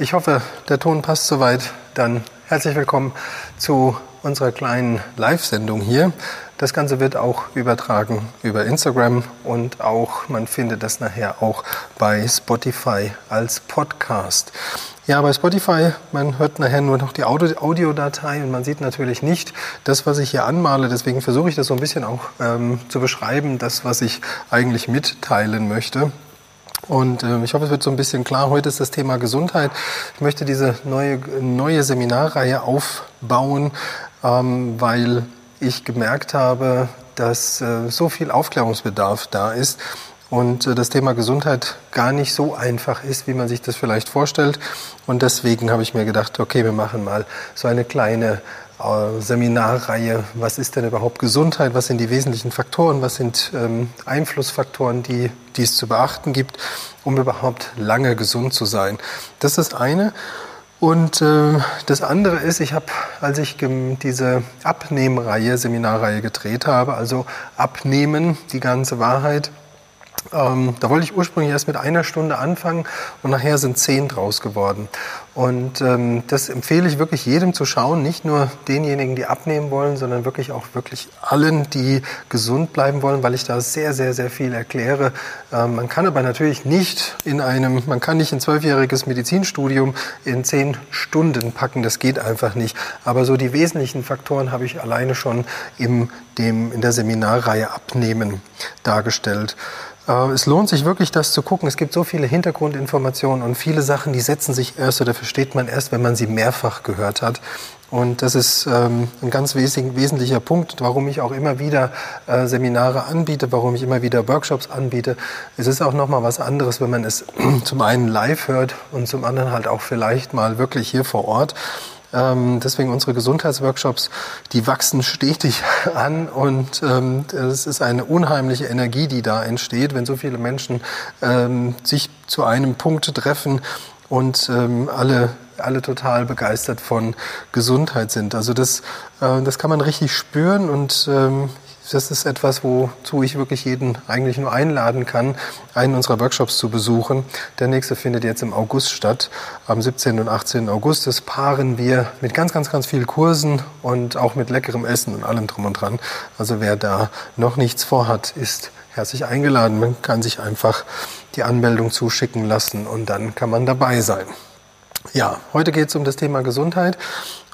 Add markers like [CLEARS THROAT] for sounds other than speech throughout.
Ich hoffe, der Ton passt soweit. Dann herzlich willkommen zu unserer kleinen Live-Sendung hier. Das Ganze wird auch übertragen über Instagram und auch, man findet das nachher auch bei Spotify als Podcast. Ja, bei Spotify, man hört nachher nur noch die Audiodatei und man sieht natürlich nicht das, was ich hier anmale. Deswegen versuche ich das so ein bisschen auch ähm, zu beschreiben, das, was ich eigentlich mitteilen möchte. Und äh, ich hoffe, es wird so ein bisschen klar. Heute ist das Thema Gesundheit. Ich möchte diese neue, neue Seminarreihe aufbauen, ähm, weil ich gemerkt habe, dass äh, so viel Aufklärungsbedarf da ist und äh, das Thema Gesundheit gar nicht so einfach ist, wie man sich das vielleicht vorstellt. Und deswegen habe ich mir gedacht, okay, wir machen mal so eine kleine Seminarreihe, was ist denn überhaupt Gesundheit, was sind die wesentlichen Faktoren, was sind ähm, Einflussfaktoren, die, die es zu beachten gibt, um überhaupt lange gesund zu sein. Das ist eine. Und äh, das andere ist, ich habe, als ich diese Abnehmreihe, Seminarreihe gedreht habe, also Abnehmen, die ganze Wahrheit, ähm, da wollte ich ursprünglich erst mit einer Stunde anfangen und nachher sind zehn draus geworden. Und ähm, das empfehle ich wirklich jedem zu schauen, nicht nur denjenigen, die abnehmen wollen, sondern wirklich auch wirklich allen, die gesund bleiben wollen, weil ich da sehr, sehr, sehr viel erkläre. Ähm, man kann aber natürlich nicht in einem, man kann nicht ein zwölfjähriges Medizinstudium in zehn Stunden packen, das geht einfach nicht. Aber so die wesentlichen Faktoren habe ich alleine schon im, dem, in der Seminarreihe Abnehmen dargestellt. Äh, es lohnt sich wirklich, das zu gucken. Es gibt so viele Hintergrundinformationen und viele Sachen, die setzen sich erst oder versteht man erst, wenn man sie mehrfach gehört hat. Und das ist ähm, ein ganz wesentlicher Punkt, warum ich auch immer wieder äh, Seminare anbiete, warum ich immer wieder Workshops anbiete. Es ist auch nochmal was anderes, wenn man es [CLEARS THROAT] zum einen live hört und zum anderen halt auch vielleicht mal wirklich hier vor Ort. Ähm, deswegen unsere Gesundheitsworkshops, die wachsen stetig [LAUGHS] an und ähm, es ist eine unheimliche Energie, die da entsteht, wenn so viele Menschen ähm, sich zu einem Punkt treffen und ähm, alle alle total begeistert von Gesundheit sind. Also das, äh, das kann man richtig spüren und ähm, das ist etwas, wozu ich wirklich jeden eigentlich nur einladen kann, einen unserer Workshops zu besuchen. Der nächste findet jetzt im August statt, am 17. und 18. August. Das paaren wir mit ganz, ganz, ganz vielen Kursen und auch mit leckerem Essen und allem drum und dran. Also wer da noch nichts vorhat, ist herzlich eingeladen. Man kann sich einfach die Anmeldung zuschicken lassen und dann kann man dabei sein. Ja, heute geht es um das Thema Gesundheit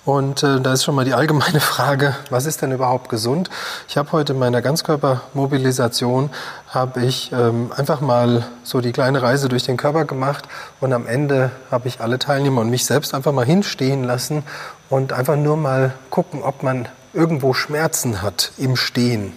und äh, da ist schon mal die allgemeine [LAUGHS] Frage, was ist denn überhaupt gesund? Ich habe heute in meiner Ganzkörpermobilisation habe ich ähm, einfach mal so die kleine Reise durch den Körper gemacht und am Ende habe ich alle Teilnehmer und mich selbst einfach mal hinstehen lassen und einfach nur mal gucken, ob man irgendwo Schmerzen hat im Stehen.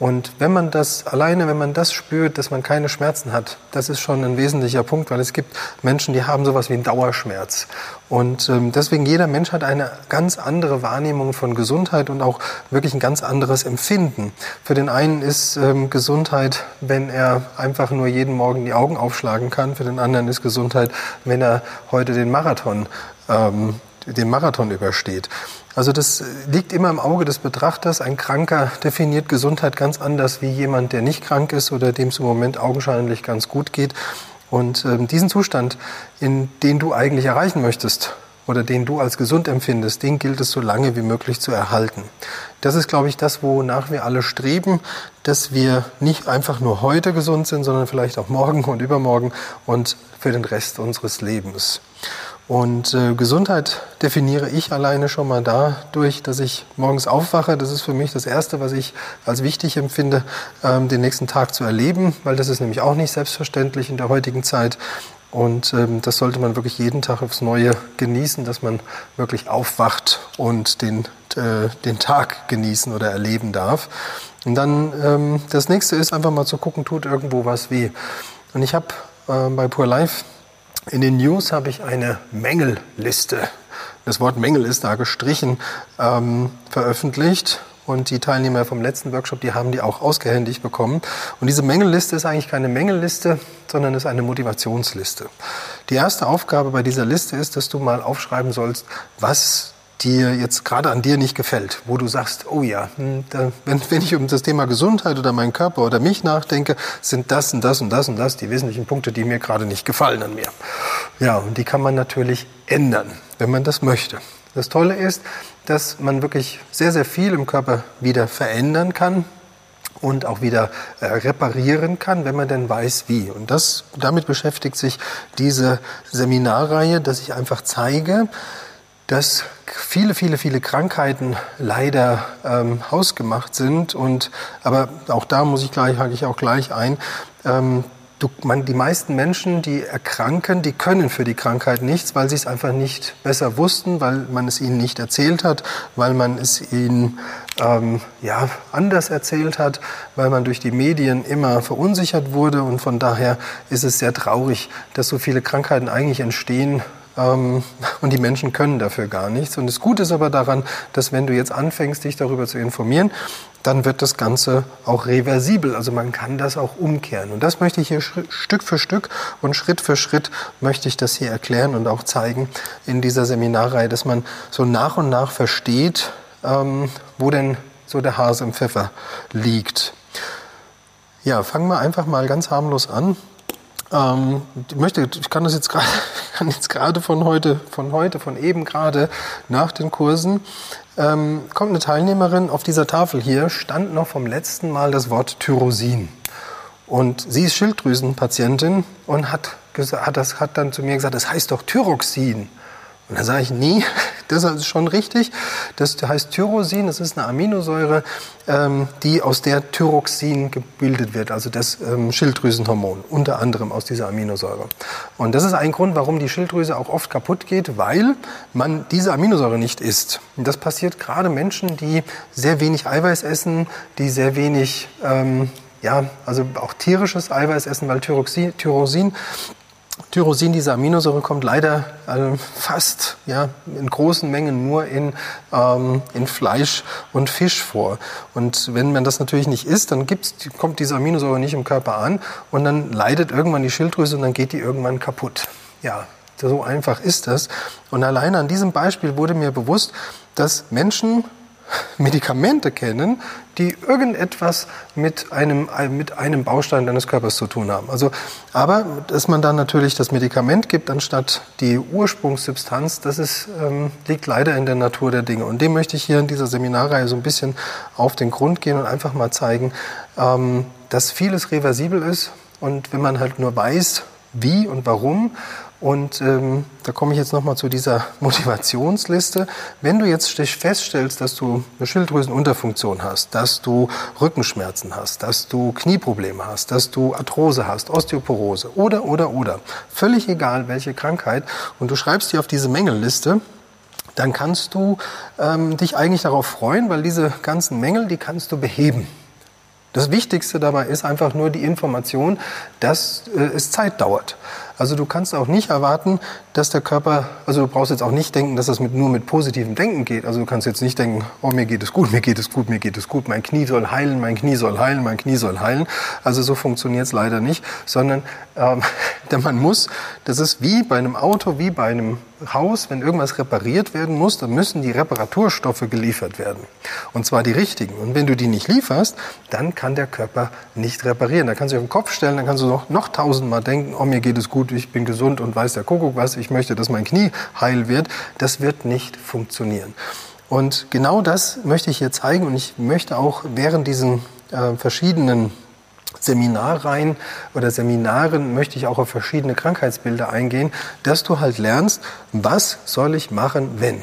Und wenn man das alleine, wenn man das spürt, dass man keine Schmerzen hat, das ist schon ein wesentlicher Punkt, weil es gibt Menschen, die haben sowas wie einen Dauerschmerz. Und ähm, deswegen jeder Mensch hat eine ganz andere Wahrnehmung von Gesundheit und auch wirklich ein ganz anderes Empfinden. Für den einen ist ähm, Gesundheit, wenn er einfach nur jeden Morgen die Augen aufschlagen kann. Für den anderen ist Gesundheit, wenn er heute den Marathon ähm, den Marathon übersteht. Also das liegt immer im Auge des Betrachters. Ein Kranker definiert Gesundheit ganz anders wie jemand, der nicht krank ist oder dem es im Moment augenscheinlich ganz gut geht. Und ähm, diesen Zustand, in den du eigentlich erreichen möchtest oder den du als gesund empfindest, den gilt es so lange wie möglich zu erhalten. Das ist, glaube ich, das, wonach wir alle streben, dass wir nicht einfach nur heute gesund sind, sondern vielleicht auch morgen und übermorgen und für den Rest unseres Lebens. Und äh, Gesundheit definiere ich alleine schon mal dadurch, dass ich morgens aufwache. Das ist für mich das Erste, was ich als wichtig empfinde, ähm, den nächsten Tag zu erleben, weil das ist nämlich auch nicht selbstverständlich in der heutigen Zeit. Und ähm, das sollte man wirklich jeden Tag aufs Neue genießen, dass man wirklich aufwacht und den, äh, den Tag genießen oder erleben darf. Und dann ähm, das nächste ist einfach mal zu gucken, tut irgendwo was weh. Und ich habe äh, bei Pure Life in den News habe ich eine Mängelliste. Das Wort Mängel ist da gestrichen, ähm, veröffentlicht. Und die Teilnehmer vom letzten Workshop, die haben die auch ausgehändigt bekommen. Und diese Mängelliste ist eigentlich keine Mängelliste, sondern ist eine Motivationsliste. Die erste Aufgabe bei dieser Liste ist, dass du mal aufschreiben sollst, was dir jetzt gerade an dir nicht gefällt, wo du sagst, oh ja, hm, da, wenn, wenn ich um das Thema Gesundheit oder meinen Körper oder mich nachdenke, sind das und das und das und das die wesentlichen Punkte, die mir gerade nicht gefallen an mir. Ja, und die kann man natürlich ändern, wenn man das möchte. Das Tolle ist, dass man wirklich sehr, sehr viel im Körper wieder verändern kann, und auch wieder äh, reparieren kann, wenn man denn weiß, wie. Und das, damit beschäftigt sich diese Seminarreihe, dass ich einfach zeige, dass viele, viele, viele Krankheiten leider ähm, hausgemacht sind. Und, aber auch da muss ich gleich, hake ich auch gleich ein, ähm, du, man, die meisten Menschen, die erkranken, die können für die Krankheit nichts, weil sie es einfach nicht besser wussten, weil man es ihnen nicht erzählt hat, weil man es ihnen ähm, ja, anders erzählt hat, weil man durch die Medien immer verunsichert wurde. Und von daher ist es sehr traurig, dass so viele Krankheiten eigentlich entstehen, [LAUGHS] und die Menschen können dafür gar nichts. Und das Gute ist aber daran, dass wenn du jetzt anfängst, dich darüber zu informieren, dann wird das Ganze auch reversibel. Also man kann das auch umkehren. Und das möchte ich hier Stück für Stück und Schritt für Schritt möchte ich das hier erklären und auch zeigen in dieser Seminarreihe, dass man so nach und nach versteht, ähm, wo denn so der Hase im Pfeffer liegt. Ja, fangen wir einfach mal ganz harmlos an. Ähm, ich möchte, ich kann das jetzt gerade, [LAUGHS] kann jetzt gerade von heute, von heute, von eben gerade nach den Kursen, ähm, kommt eine Teilnehmerin auf dieser Tafel hier, stand noch vom letzten Mal das Wort Tyrosin. Und sie ist Schilddrüsenpatientin und hat, hat, das, hat dann zu mir gesagt, das heißt doch Thyroxin. Und dann sage ich, nee, [LAUGHS] das ist schon richtig. Das heißt Tyrosin, das ist eine Aminosäure, ähm, die aus der Thyroxin gebildet wird, also das ähm, Schilddrüsenhormon, unter anderem aus dieser Aminosäure. Und das ist ein Grund, warum die Schilddrüse auch oft kaputt geht, weil man diese Aminosäure nicht isst. Und das passiert gerade Menschen, die sehr wenig Eiweiß essen, die sehr wenig, ähm, ja, also auch tierisches Eiweiß essen, weil Thyroxin, Tyrosin Tyrosin, diese Aminosäure, kommt leider äh, fast ja, in großen Mengen nur in, ähm, in Fleisch und Fisch vor. Und wenn man das natürlich nicht isst, dann gibt's, kommt diese Aminosäure nicht im Körper an und dann leidet irgendwann die Schilddrüse und dann geht die irgendwann kaputt. Ja, so einfach ist das. Und alleine an diesem Beispiel wurde mir bewusst, dass Menschen [LAUGHS] Medikamente kennen, die irgendetwas mit einem, mit einem Baustein deines Körpers zu tun haben. Also, aber dass man dann natürlich das Medikament gibt, anstatt die Ursprungssubstanz, das ist, ähm, liegt leider in der Natur der Dinge. Und dem möchte ich hier in dieser Seminarreihe so ein bisschen auf den Grund gehen und einfach mal zeigen, ähm, dass vieles reversibel ist. Und wenn man halt nur weiß, wie und warum und ähm, da komme ich jetzt nochmal zu dieser [LAUGHS] Motivationsliste. Wenn du jetzt feststellst, dass du eine Schilddrüsenunterfunktion hast, dass du Rückenschmerzen hast, dass du Knieprobleme hast, dass du Arthrose hast, Osteoporose oder, oder, oder, völlig egal welche Krankheit, und du schreibst die auf diese Mängelliste, dann kannst du ähm, dich eigentlich darauf freuen, weil diese ganzen Mängel, die kannst du beheben. Das Wichtigste dabei ist einfach nur die Information, dass äh, es Zeit dauert. Also du kannst auch nicht erwarten, dass der Körper, also du brauchst jetzt auch nicht denken, dass das mit, nur mit positivem Denken geht. Also du kannst jetzt nicht denken, oh mir geht es gut, mir geht es gut, mir geht es gut, mein Knie soll heilen, mein Knie soll heilen, mein Knie soll heilen. Also so funktioniert es leider nicht, sondern ähm, [LAUGHS] denn man muss, das ist wie bei einem Auto, wie bei einem Haus, wenn irgendwas repariert werden muss, dann müssen die Reparaturstoffe geliefert werden. Und zwar die richtigen. Und wenn du die nicht lieferst, dann kann der Körper nicht reparieren. Da kannst du dich auf den Kopf stellen, dann kannst du noch, noch tausendmal denken, oh mir geht es gut, ich bin gesund und weiß der Kuckuck was, ich möchte, dass mein Knie heil wird, das wird nicht funktionieren. Und genau das möchte ich hier zeigen und ich möchte auch während diesen äh, verschiedenen Seminarreihen oder Seminaren möchte ich auch auf verschiedene Krankheitsbilder eingehen, dass du halt lernst, was soll ich machen, wenn.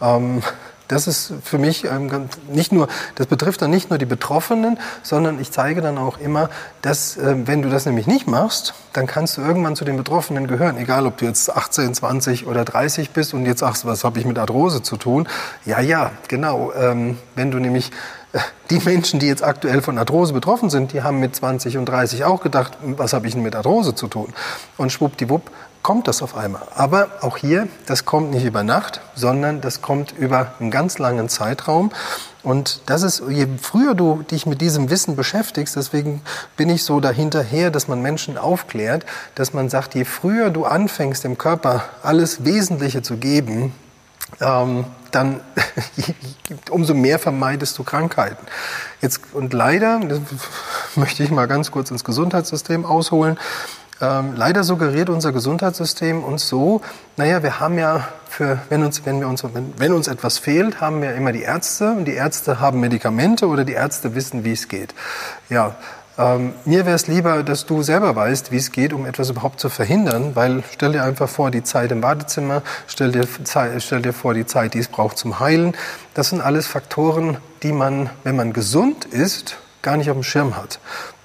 Ähm, das ist für mich ähm, nicht nur, das betrifft dann nicht nur die Betroffenen, sondern ich zeige dann auch immer, dass äh, wenn du das nämlich nicht machst, dann kannst du irgendwann zu den Betroffenen gehören, egal ob du jetzt 18, 20 oder 30 bist und jetzt sagst, was habe ich mit Arthrose zu tun? Ja, ja, genau. Ähm, wenn du nämlich äh, die Menschen, die jetzt aktuell von Arthrose betroffen sind, die haben mit 20 und 30 auch gedacht, was habe ich denn mit Arthrose zu tun? Und schwuppdiwupp kommt das auf einmal. Aber auch hier, das kommt nicht über Nacht, sondern das kommt über einen ganz langen Zeitraum. Und das ist, je früher du dich mit diesem Wissen beschäftigst, deswegen bin ich so dahinterher, dass man Menschen aufklärt, dass man sagt, je früher du anfängst, dem Körper alles Wesentliche zu geben, ähm, dann [LAUGHS] umso mehr vermeidest du Krankheiten. Jetzt, und leider, möchte ich mal ganz kurz ins Gesundheitssystem ausholen, ähm, leider suggeriert unser Gesundheitssystem uns so, naja, wir haben ja für, wenn uns, wenn wir uns, wenn, wenn uns etwas fehlt, haben wir immer die Ärzte und die Ärzte haben Medikamente oder die Ärzte wissen, wie es geht. Ja, ähm, mir wäre es lieber, dass du selber weißt, wie es geht, um etwas überhaupt zu verhindern, weil stell dir einfach vor, die Zeit im Badezimmer, stell dir, stell dir vor, die Zeit, die es braucht zum Heilen. Das sind alles Faktoren, die man, wenn man gesund ist, gar nicht auf dem Schirm hat.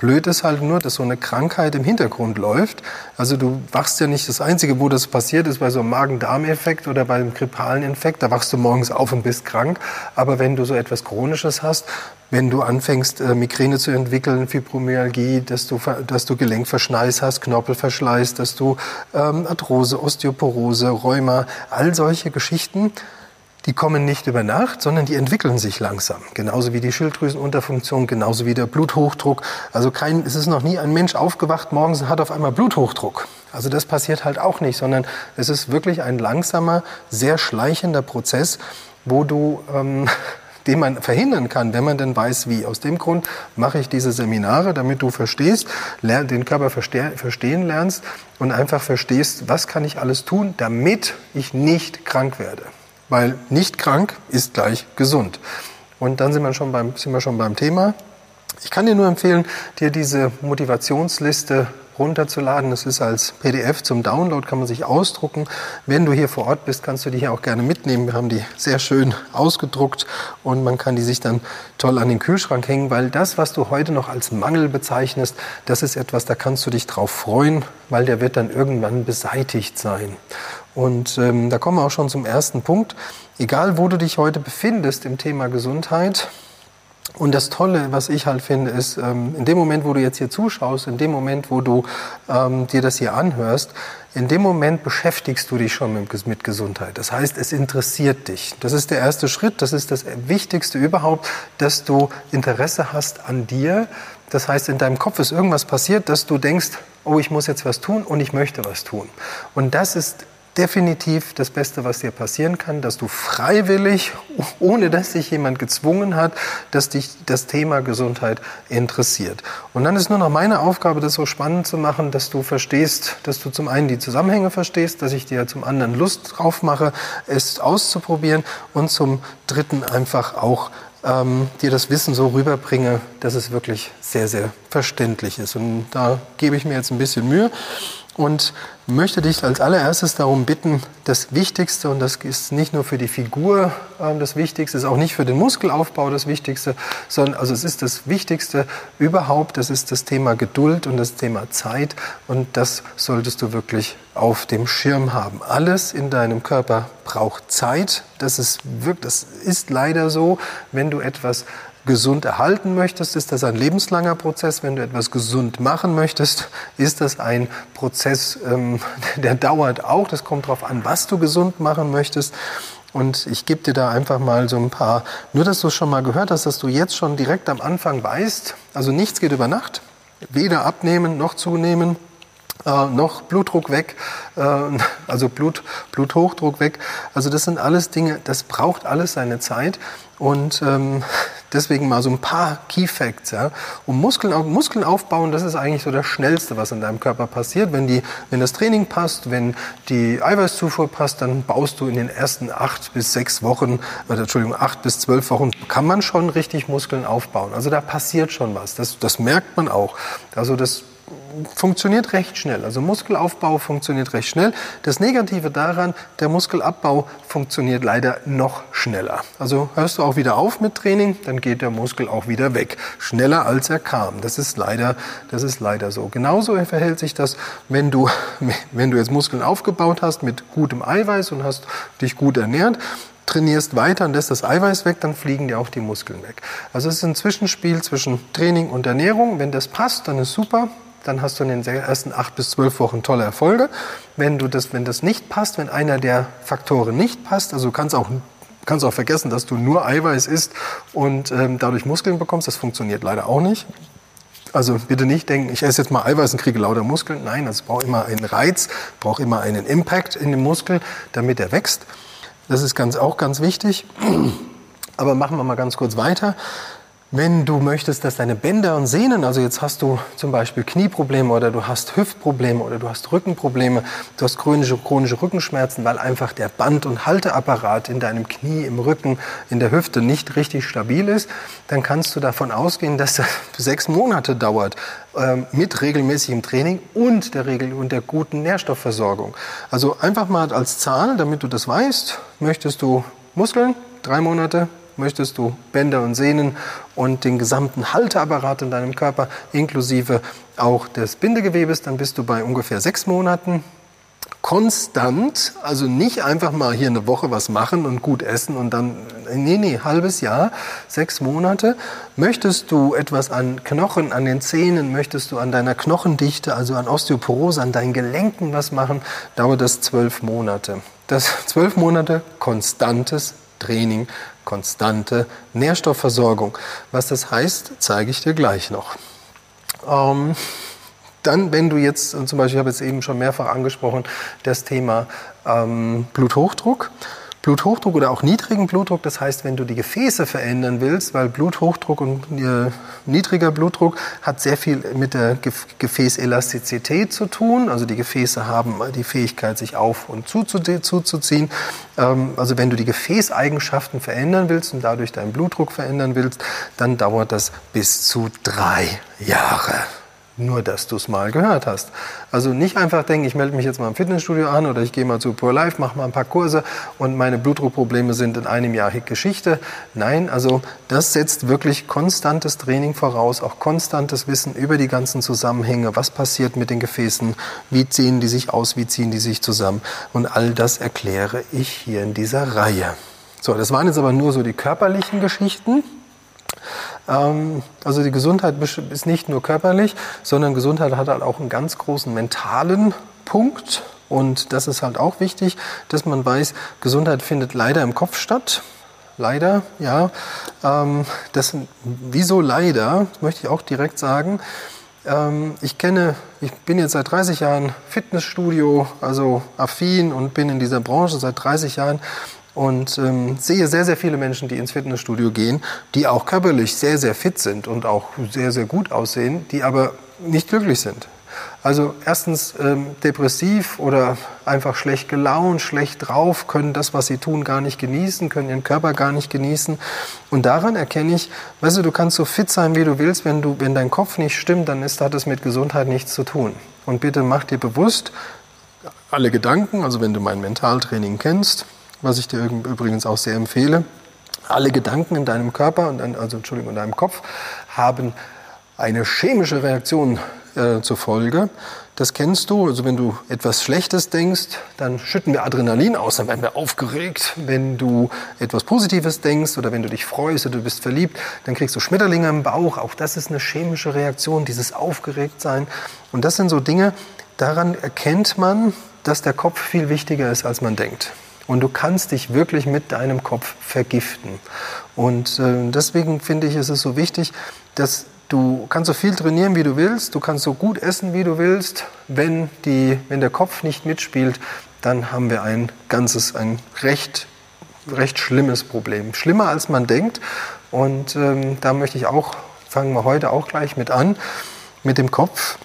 Blöd ist halt nur, dass so eine Krankheit im Hintergrund läuft. Also du wachst ja nicht, das Einzige, wo das passiert, ist bei so einem Magen-Darm-Effekt oder bei einem grippalen Infekt. Da wachst du morgens auf und bist krank. Aber wenn du so etwas Chronisches hast, wenn du anfängst, äh, Migräne zu entwickeln, Fibromyalgie, dass du, dass du Gelenkverschleiß hast, Knorpelverschleiß, dass du ähm, Arthrose, Osteoporose, Rheuma, all solche Geschichten, die kommen nicht über Nacht, sondern die entwickeln sich langsam. Genauso wie die Schilddrüsenunterfunktion, genauso wie der Bluthochdruck. Also kein, es ist noch nie ein Mensch aufgewacht morgens und hat auf einmal Bluthochdruck. Also das passiert halt auch nicht, sondern es ist wirklich ein langsamer, sehr schleichender Prozess, wo du ähm, [LAUGHS] den man verhindern kann, wenn man denn weiß, wie. Aus dem Grund mache ich diese Seminare, damit du verstehst, den Körper verstehen lernst und einfach verstehst, was kann ich alles tun, damit ich nicht krank werde. Weil nicht krank ist gleich gesund. Und dann sind wir schon beim, sind wir schon beim Thema. Ich kann dir nur empfehlen, dir diese Motivationsliste runterzuladen. Das ist als PDF zum Download, kann man sich ausdrucken. Wenn du hier vor Ort bist, kannst du die hier auch gerne mitnehmen. Wir haben die sehr schön ausgedruckt und man kann die sich dann toll an den Kühlschrank hängen, weil das, was du heute noch als Mangel bezeichnest, das ist etwas, da kannst du dich drauf freuen, weil der wird dann irgendwann beseitigt sein. Und ähm, da kommen wir auch schon zum ersten Punkt. Egal, wo du dich heute befindest im Thema Gesundheit, und das Tolle, was ich halt finde, ist, ähm, in dem Moment, wo du jetzt hier zuschaust, in dem Moment, wo du ähm, dir das hier anhörst, in dem Moment beschäftigst du dich schon mit, mit, Gesundheit. Das heißt, es interessiert dich. Das ist der erste Schritt, das ist das Wichtigste überhaupt, dass du Interesse hast an dir. Das heißt, in deinem Kopf ist irgendwas passiert, dass du denkst, oh, ich muss jetzt was tun und ich möchte was tun. Und das ist definitiv das Beste, was dir passieren kann, dass du freiwillig, [LAUGHS] ohne dass dich jemand gezwungen hat, dass dich das Thema Gesundheit interessiert. Und dann ist nur noch meine Aufgabe, das so spannend zu machen, dass du verstehst, dass du zum einen die Zusammenhänge verstehst, dass ich dir zum anderen Lust drauf mache, es auszuprobieren und zum dritten einfach auch ähm, dir das Wissen so rüberbringe, dass es wirklich sehr, sehr verständlich ist. Und da gebe ich mir jetzt ein bisschen Mühe und möchte dich als allererstes darum bitten, das Wichtigste, und das ist nicht nur für die Figur äh, das Wichtigste, ist auch nicht für den Muskelaufbau das Wichtigste, sondern also es ist das Wichtigste überhaupt, das ist das Thema Geduld und das Thema Zeit und das solltest du wirklich auf dem Schirm haben. Alles in deinem Körper braucht Zeit, das ist, wirklich, das ist leider so, wenn du etwas gesund erhalten möchtest, ist das ein lebenslanger Prozess. Wenn du etwas gesund machen möchtest, ist das ein Prozess, ähm, [LAUGHS] der dauert auch. Das kommt darauf an, was du gesund machen möchtest. Und ich gebe dir da einfach mal so ein paar, nur dass du es schon mal gehört hast, dass du jetzt schon direkt am Anfang weißt, also nichts geht über Nacht, weder abnehmen noch zunehmen, äh, noch Blutdruck weg, äh, also Blut, Bluthochdruck weg. Also das sind alles Dinge, das braucht alles seine Zeit. Und ähm, deswegen mal so ein paar Key Facts. Ja. Um Muskeln, Muskeln aufbauen, das ist eigentlich so das Schnellste, was in deinem Körper passiert. Wenn, die, wenn das Training passt, wenn die Eiweißzufuhr passt, dann baust du in den ersten acht bis sechs Wochen, oder Entschuldigung, acht bis zwölf Wochen, kann man schon richtig Muskeln aufbauen. Also da passiert schon was. Das, das merkt man auch. Also das funktioniert recht schnell. Also Muskelaufbau funktioniert recht schnell. Das Negative daran, der Muskelabbau funktioniert leider noch schneller. Also hörst du auch wieder auf mit Training, dann geht der Muskel auch wieder weg. Schneller als er kam. Das ist leider, das ist leider so. Genauso verhält sich das, wenn du, [LAUGHS] wenn du jetzt Muskeln aufgebaut hast mit gutem Eiweiß und hast dich gut ernährt trainierst weiter und lässt das Eiweiß weg, dann fliegen dir auch die Muskeln weg. Also es ist ein Zwischenspiel zwischen Training und Ernährung. Wenn das passt, dann ist super dann hast du in den ersten acht bis zwölf Wochen tolle Erfolge. Wenn, du das, wenn das nicht passt, wenn einer der Faktoren nicht passt, also du kannst auch kannst auch vergessen, dass du nur Eiweiß isst und ähm, dadurch Muskeln bekommst. Das funktioniert leider auch nicht. Also bitte nicht denken, ich esse jetzt mal Eiweiß und kriege lauter Muskeln. Nein, es braucht immer einen Reiz, braucht immer einen Impact in dem Muskel, damit er wächst. Das ist ganz, auch ganz wichtig. Aber machen wir mal ganz kurz weiter. Wenn du möchtest, dass deine Bänder und Sehnen, also jetzt hast du zum Beispiel Knieprobleme oder du hast Hüftprobleme oder du hast Rückenprobleme, du hast chronische, chronische Rückenschmerzen, weil einfach der Band- und Halteapparat in deinem Knie, im Rücken, in der Hüfte nicht richtig stabil ist, dann kannst du davon ausgehen, dass das [LAUGHS] sechs Monate dauert äh, mit regelmäßigem Training und der Regel und der guten Nährstoffversorgung. Also einfach mal als Zahl, damit du das weißt, möchtest du Muskeln, drei Monate, möchtest du Bänder und Sehnen und den gesamten Halteapparat in deinem Körper inklusive auch des Bindegewebes, dann bist du bei ungefähr sechs Monaten konstant, also nicht einfach mal hier eine Woche was machen und gut essen und dann, nee, nee, halbes Jahr, sechs Monate. Möchtest du etwas an Knochen, an den Zähnen, möchtest du an deiner Knochendichte, also an Osteoporose, an deinen Gelenken was machen, dauert das zwölf Monate. Das zwölf Monate konstantes Training, konstante Nährstoffversorgung. Was das heißt, zeige ich dir gleich noch. Ähm, dann, wenn du jetzt, zum Beispiel, ich habe jetzt eben schon mehrfach angesprochen, das Thema ähm, Bluthochdruck. Bluthochdruck oder auch niedrigen Blutdruck. Das heißt, wenn du die Gefäße verändern willst, weil Bluthochdruck und äh, niedriger Blutdruck hat sehr viel mit der Gefäßelastizität zu tun. Also die Gefäße haben die Fähigkeit, sich auf und zuzuziehen. Ähm, also wenn du die Gefäßeigenschaften verändern willst und dadurch deinen Blutdruck verändern willst, dann dauert das bis zu drei Jahre. Nur, dass du es mal gehört hast. Also nicht einfach denken, ich melde mich jetzt mal im Fitnessstudio an oder ich gehe mal zu Pure Life, mache mal ein paar Kurse und meine Blutdruckprobleme sind in einem Jahr Geschichte. Nein, also das setzt wirklich konstantes Training voraus, auch konstantes Wissen über die ganzen Zusammenhänge, was passiert mit den Gefäßen, wie ziehen die sich aus, wie ziehen die sich zusammen. Und all das erkläre ich hier in dieser Reihe. So, das waren jetzt aber nur so die körperlichen Geschichten. Ähm, also die Gesundheit ist nicht nur körperlich, sondern Gesundheit hat halt auch einen ganz großen mentalen Punkt. Und das ist halt auch wichtig, dass man weiß, Gesundheit findet leider im Kopf statt. Leider, ja. Ähm, das, wieso leider, möchte ich auch direkt sagen. Ähm, ich kenne, ich bin jetzt seit 30 Jahren Fitnessstudio, also affin und bin in dieser Branche seit 30 Jahren und ähm, sehe sehr, sehr viele Menschen, die ins Fitnessstudio gehen, die auch körperlich sehr, sehr fit sind und auch sehr, sehr gut aussehen, die aber nicht glücklich sind. Also erstens ähm, depressiv oder einfach schlecht gelaunt, schlecht drauf, können das, was sie tun, gar nicht genießen, können ihren Körper gar nicht genießen. Und daran erkenne ich, weißt du, du kannst so fit sein, wie du willst, wenn, du, wenn dein Kopf nicht stimmt, dann ist, hat es mit Gesundheit nichts zu tun. Und bitte mach dir bewusst, alle Gedanken, also wenn du mein Mentaltraining kennst, was ich dir übrigens auch sehr empfehle. Alle Gedanken in deinem Körper, also Entschuldigung, in deinem Kopf, haben eine chemische Reaktion äh, zur Folge. Das kennst du. Also wenn du etwas Schlechtes denkst, dann schütten wir Adrenalin aus, dann werden wir aufgeregt. Wenn du etwas Positives denkst oder wenn du dich freust oder du bist verliebt, dann kriegst du Schmetterlinge im Bauch. Auch das ist eine chemische Reaktion, dieses Aufgeregtsein. Und das sind so Dinge, daran erkennt man, dass der Kopf viel wichtiger ist, als man denkt. Und du kannst dich wirklich mit deinem Kopf vergiften. Und äh, deswegen finde ich, ist es so wichtig, dass du kannst so viel trainieren, wie du willst, du kannst so gut essen, wie du willst. Wenn, die, wenn der Kopf nicht mitspielt, dann haben wir ein ganzes, ein recht, recht schlimmes Problem. Schlimmer, als man denkt. Und ähm, da möchte ich auch, fangen wir heute auch gleich mit an, mit dem Kopf.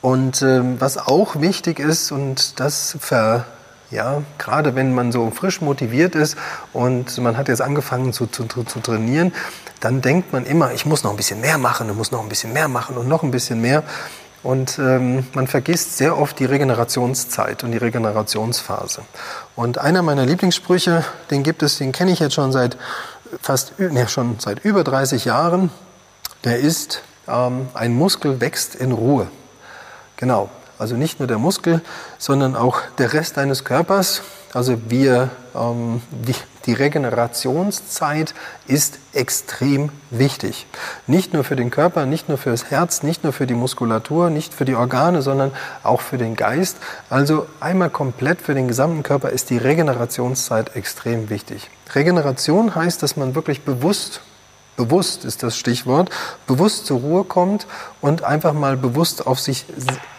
Und ähm, was auch wichtig ist, und das ver ja, gerade wenn man so frisch motiviert ist und man hat jetzt angefangen zu, zu, zu trainieren, dann denkt man immer, ich muss noch ein bisschen mehr machen, ich muss noch ein bisschen mehr machen und noch ein bisschen mehr. Und ähm, man vergisst sehr oft die Regenerationszeit und die Regenerationsphase. Und einer meiner Lieblingssprüche, den gibt es, den kenne ich jetzt schon seit fast ne, schon seit über 30 Jahren. Der ist, ähm, ein Muskel wächst in Ruhe. Genau. Also nicht nur der Muskel, sondern auch der Rest deines Körpers. Also wir, ähm, die, die Regenerationszeit ist extrem wichtig. Nicht nur für den Körper, nicht nur für das Herz, nicht nur für die Muskulatur, nicht für die Organe, sondern auch für den Geist. Also einmal komplett für den gesamten Körper ist die Regenerationszeit extrem wichtig. Regeneration heißt, dass man wirklich bewusst bewusst ist das Stichwort, bewusst zur Ruhe kommt und einfach mal bewusst auf sich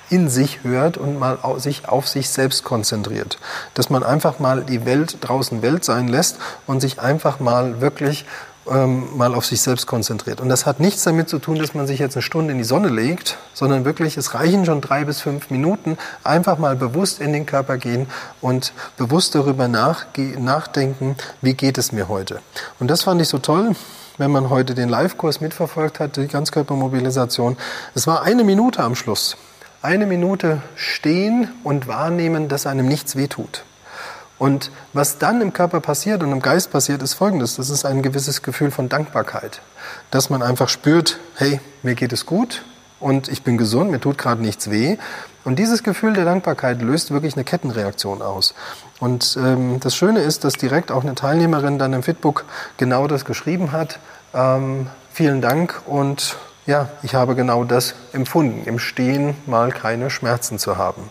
in sich hört und mal sich auf sich selbst konzentriert. Dass man einfach mal die Welt draußen Welt sein lässt und sich einfach mal wirklich ähm, mal auf sich selbst konzentriert. Und das hat nichts damit zu tun, dass man sich jetzt eine Stunde in die Sonne legt, sondern wirklich, es reichen schon drei bis fünf Minuten, einfach mal bewusst in den Körper gehen und bewusst darüber nach, nachdenken, wie geht es mir heute. Und das fand ich so toll wenn man heute den Live-Kurs mitverfolgt hat, die Ganzkörpermobilisation. Es war eine Minute am Schluss. Eine Minute stehen und wahrnehmen, dass einem nichts wehtut. Und was dann im Körper passiert und im Geist passiert, ist Folgendes. Das ist ein gewisses Gefühl von Dankbarkeit. Dass man einfach spürt, hey, mir geht es gut und ich bin gesund, mir tut gerade nichts weh. Und dieses Gefühl der Dankbarkeit löst wirklich eine Kettenreaktion aus. Und ähm, das Schöne ist, dass direkt auch eine Teilnehmerin dann im Fitbook genau das geschrieben hat. Ähm, vielen Dank und ja, ich habe genau das empfunden, im Stehen mal keine Schmerzen zu haben.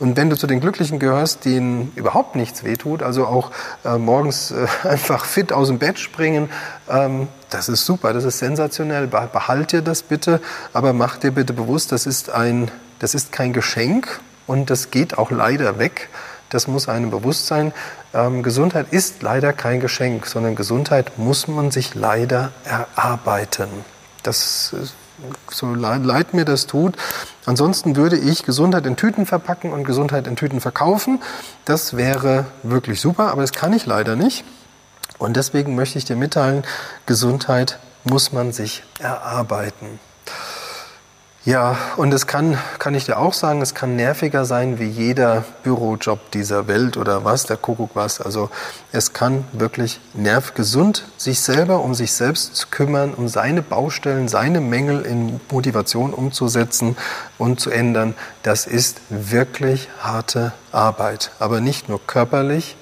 Und wenn du zu den Glücklichen gehörst, denen überhaupt nichts wehtut, also auch äh, morgens äh, [LAUGHS] einfach fit aus dem Bett springen, ähm, das ist super, das ist sensationell. Behalt dir das bitte, aber mach dir bitte bewusst, das ist, ein, das ist kein Geschenk und das geht auch leider weg. Das muss einem bewusst sein. Ähm, Gesundheit ist leider kein Geschenk, sondern Gesundheit muss man sich leider erarbeiten. Das so leid mir das tut. Ansonsten würde ich Gesundheit in Tüten verpacken und Gesundheit in Tüten verkaufen. Das wäre wirklich super, aber das kann ich leider nicht. Und deswegen möchte ich dir mitteilen, Gesundheit muss man sich erarbeiten. Ja, und es kann, kann ich dir auch sagen, es kann nerviger sein wie jeder Bürojob dieser Welt oder was, der Kuckuck was. Also es kann wirklich nervgesund sich selber um sich selbst zu kümmern, um seine Baustellen, seine Mängel in Motivation umzusetzen und zu ändern. Das ist wirklich harte Arbeit. Aber nicht nur körperlich,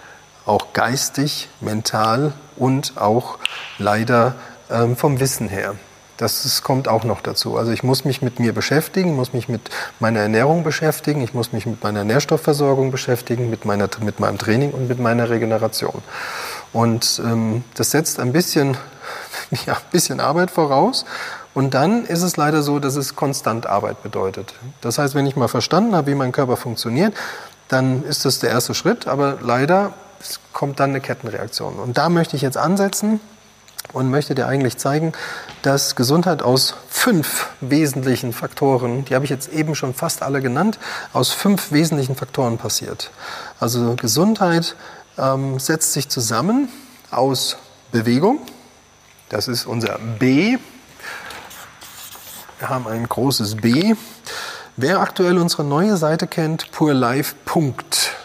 auch geistig, mental und auch leider ähm, vom Wissen her. Das, das kommt auch noch dazu. Also ich muss mich mit mir beschäftigen, muss mich mit meiner Ernährung beschäftigen, ich muss mich mit meiner Nährstoffversorgung beschäftigen, mit, meiner, mit meinem Training und mit meiner Regeneration. Und ähm, das setzt ein bisschen, [LAUGHS] ja, ein bisschen Arbeit voraus. Und dann ist es leider so, dass es konstant Arbeit bedeutet. Das heißt, wenn ich mal verstanden habe, wie mein Körper funktioniert, dann ist das der erste Schritt. Aber leider kommt dann eine Kettenreaktion. Und da möchte ich jetzt ansetzen und möchte dir eigentlich zeigen, dass Gesundheit aus fünf wesentlichen Faktoren, die habe ich jetzt eben schon fast alle genannt, aus fünf wesentlichen Faktoren passiert. Also Gesundheit ähm, setzt sich zusammen aus Bewegung, das ist unser B. Wir haben ein großes B. Wer aktuell unsere neue Seite kennt, purlife.de,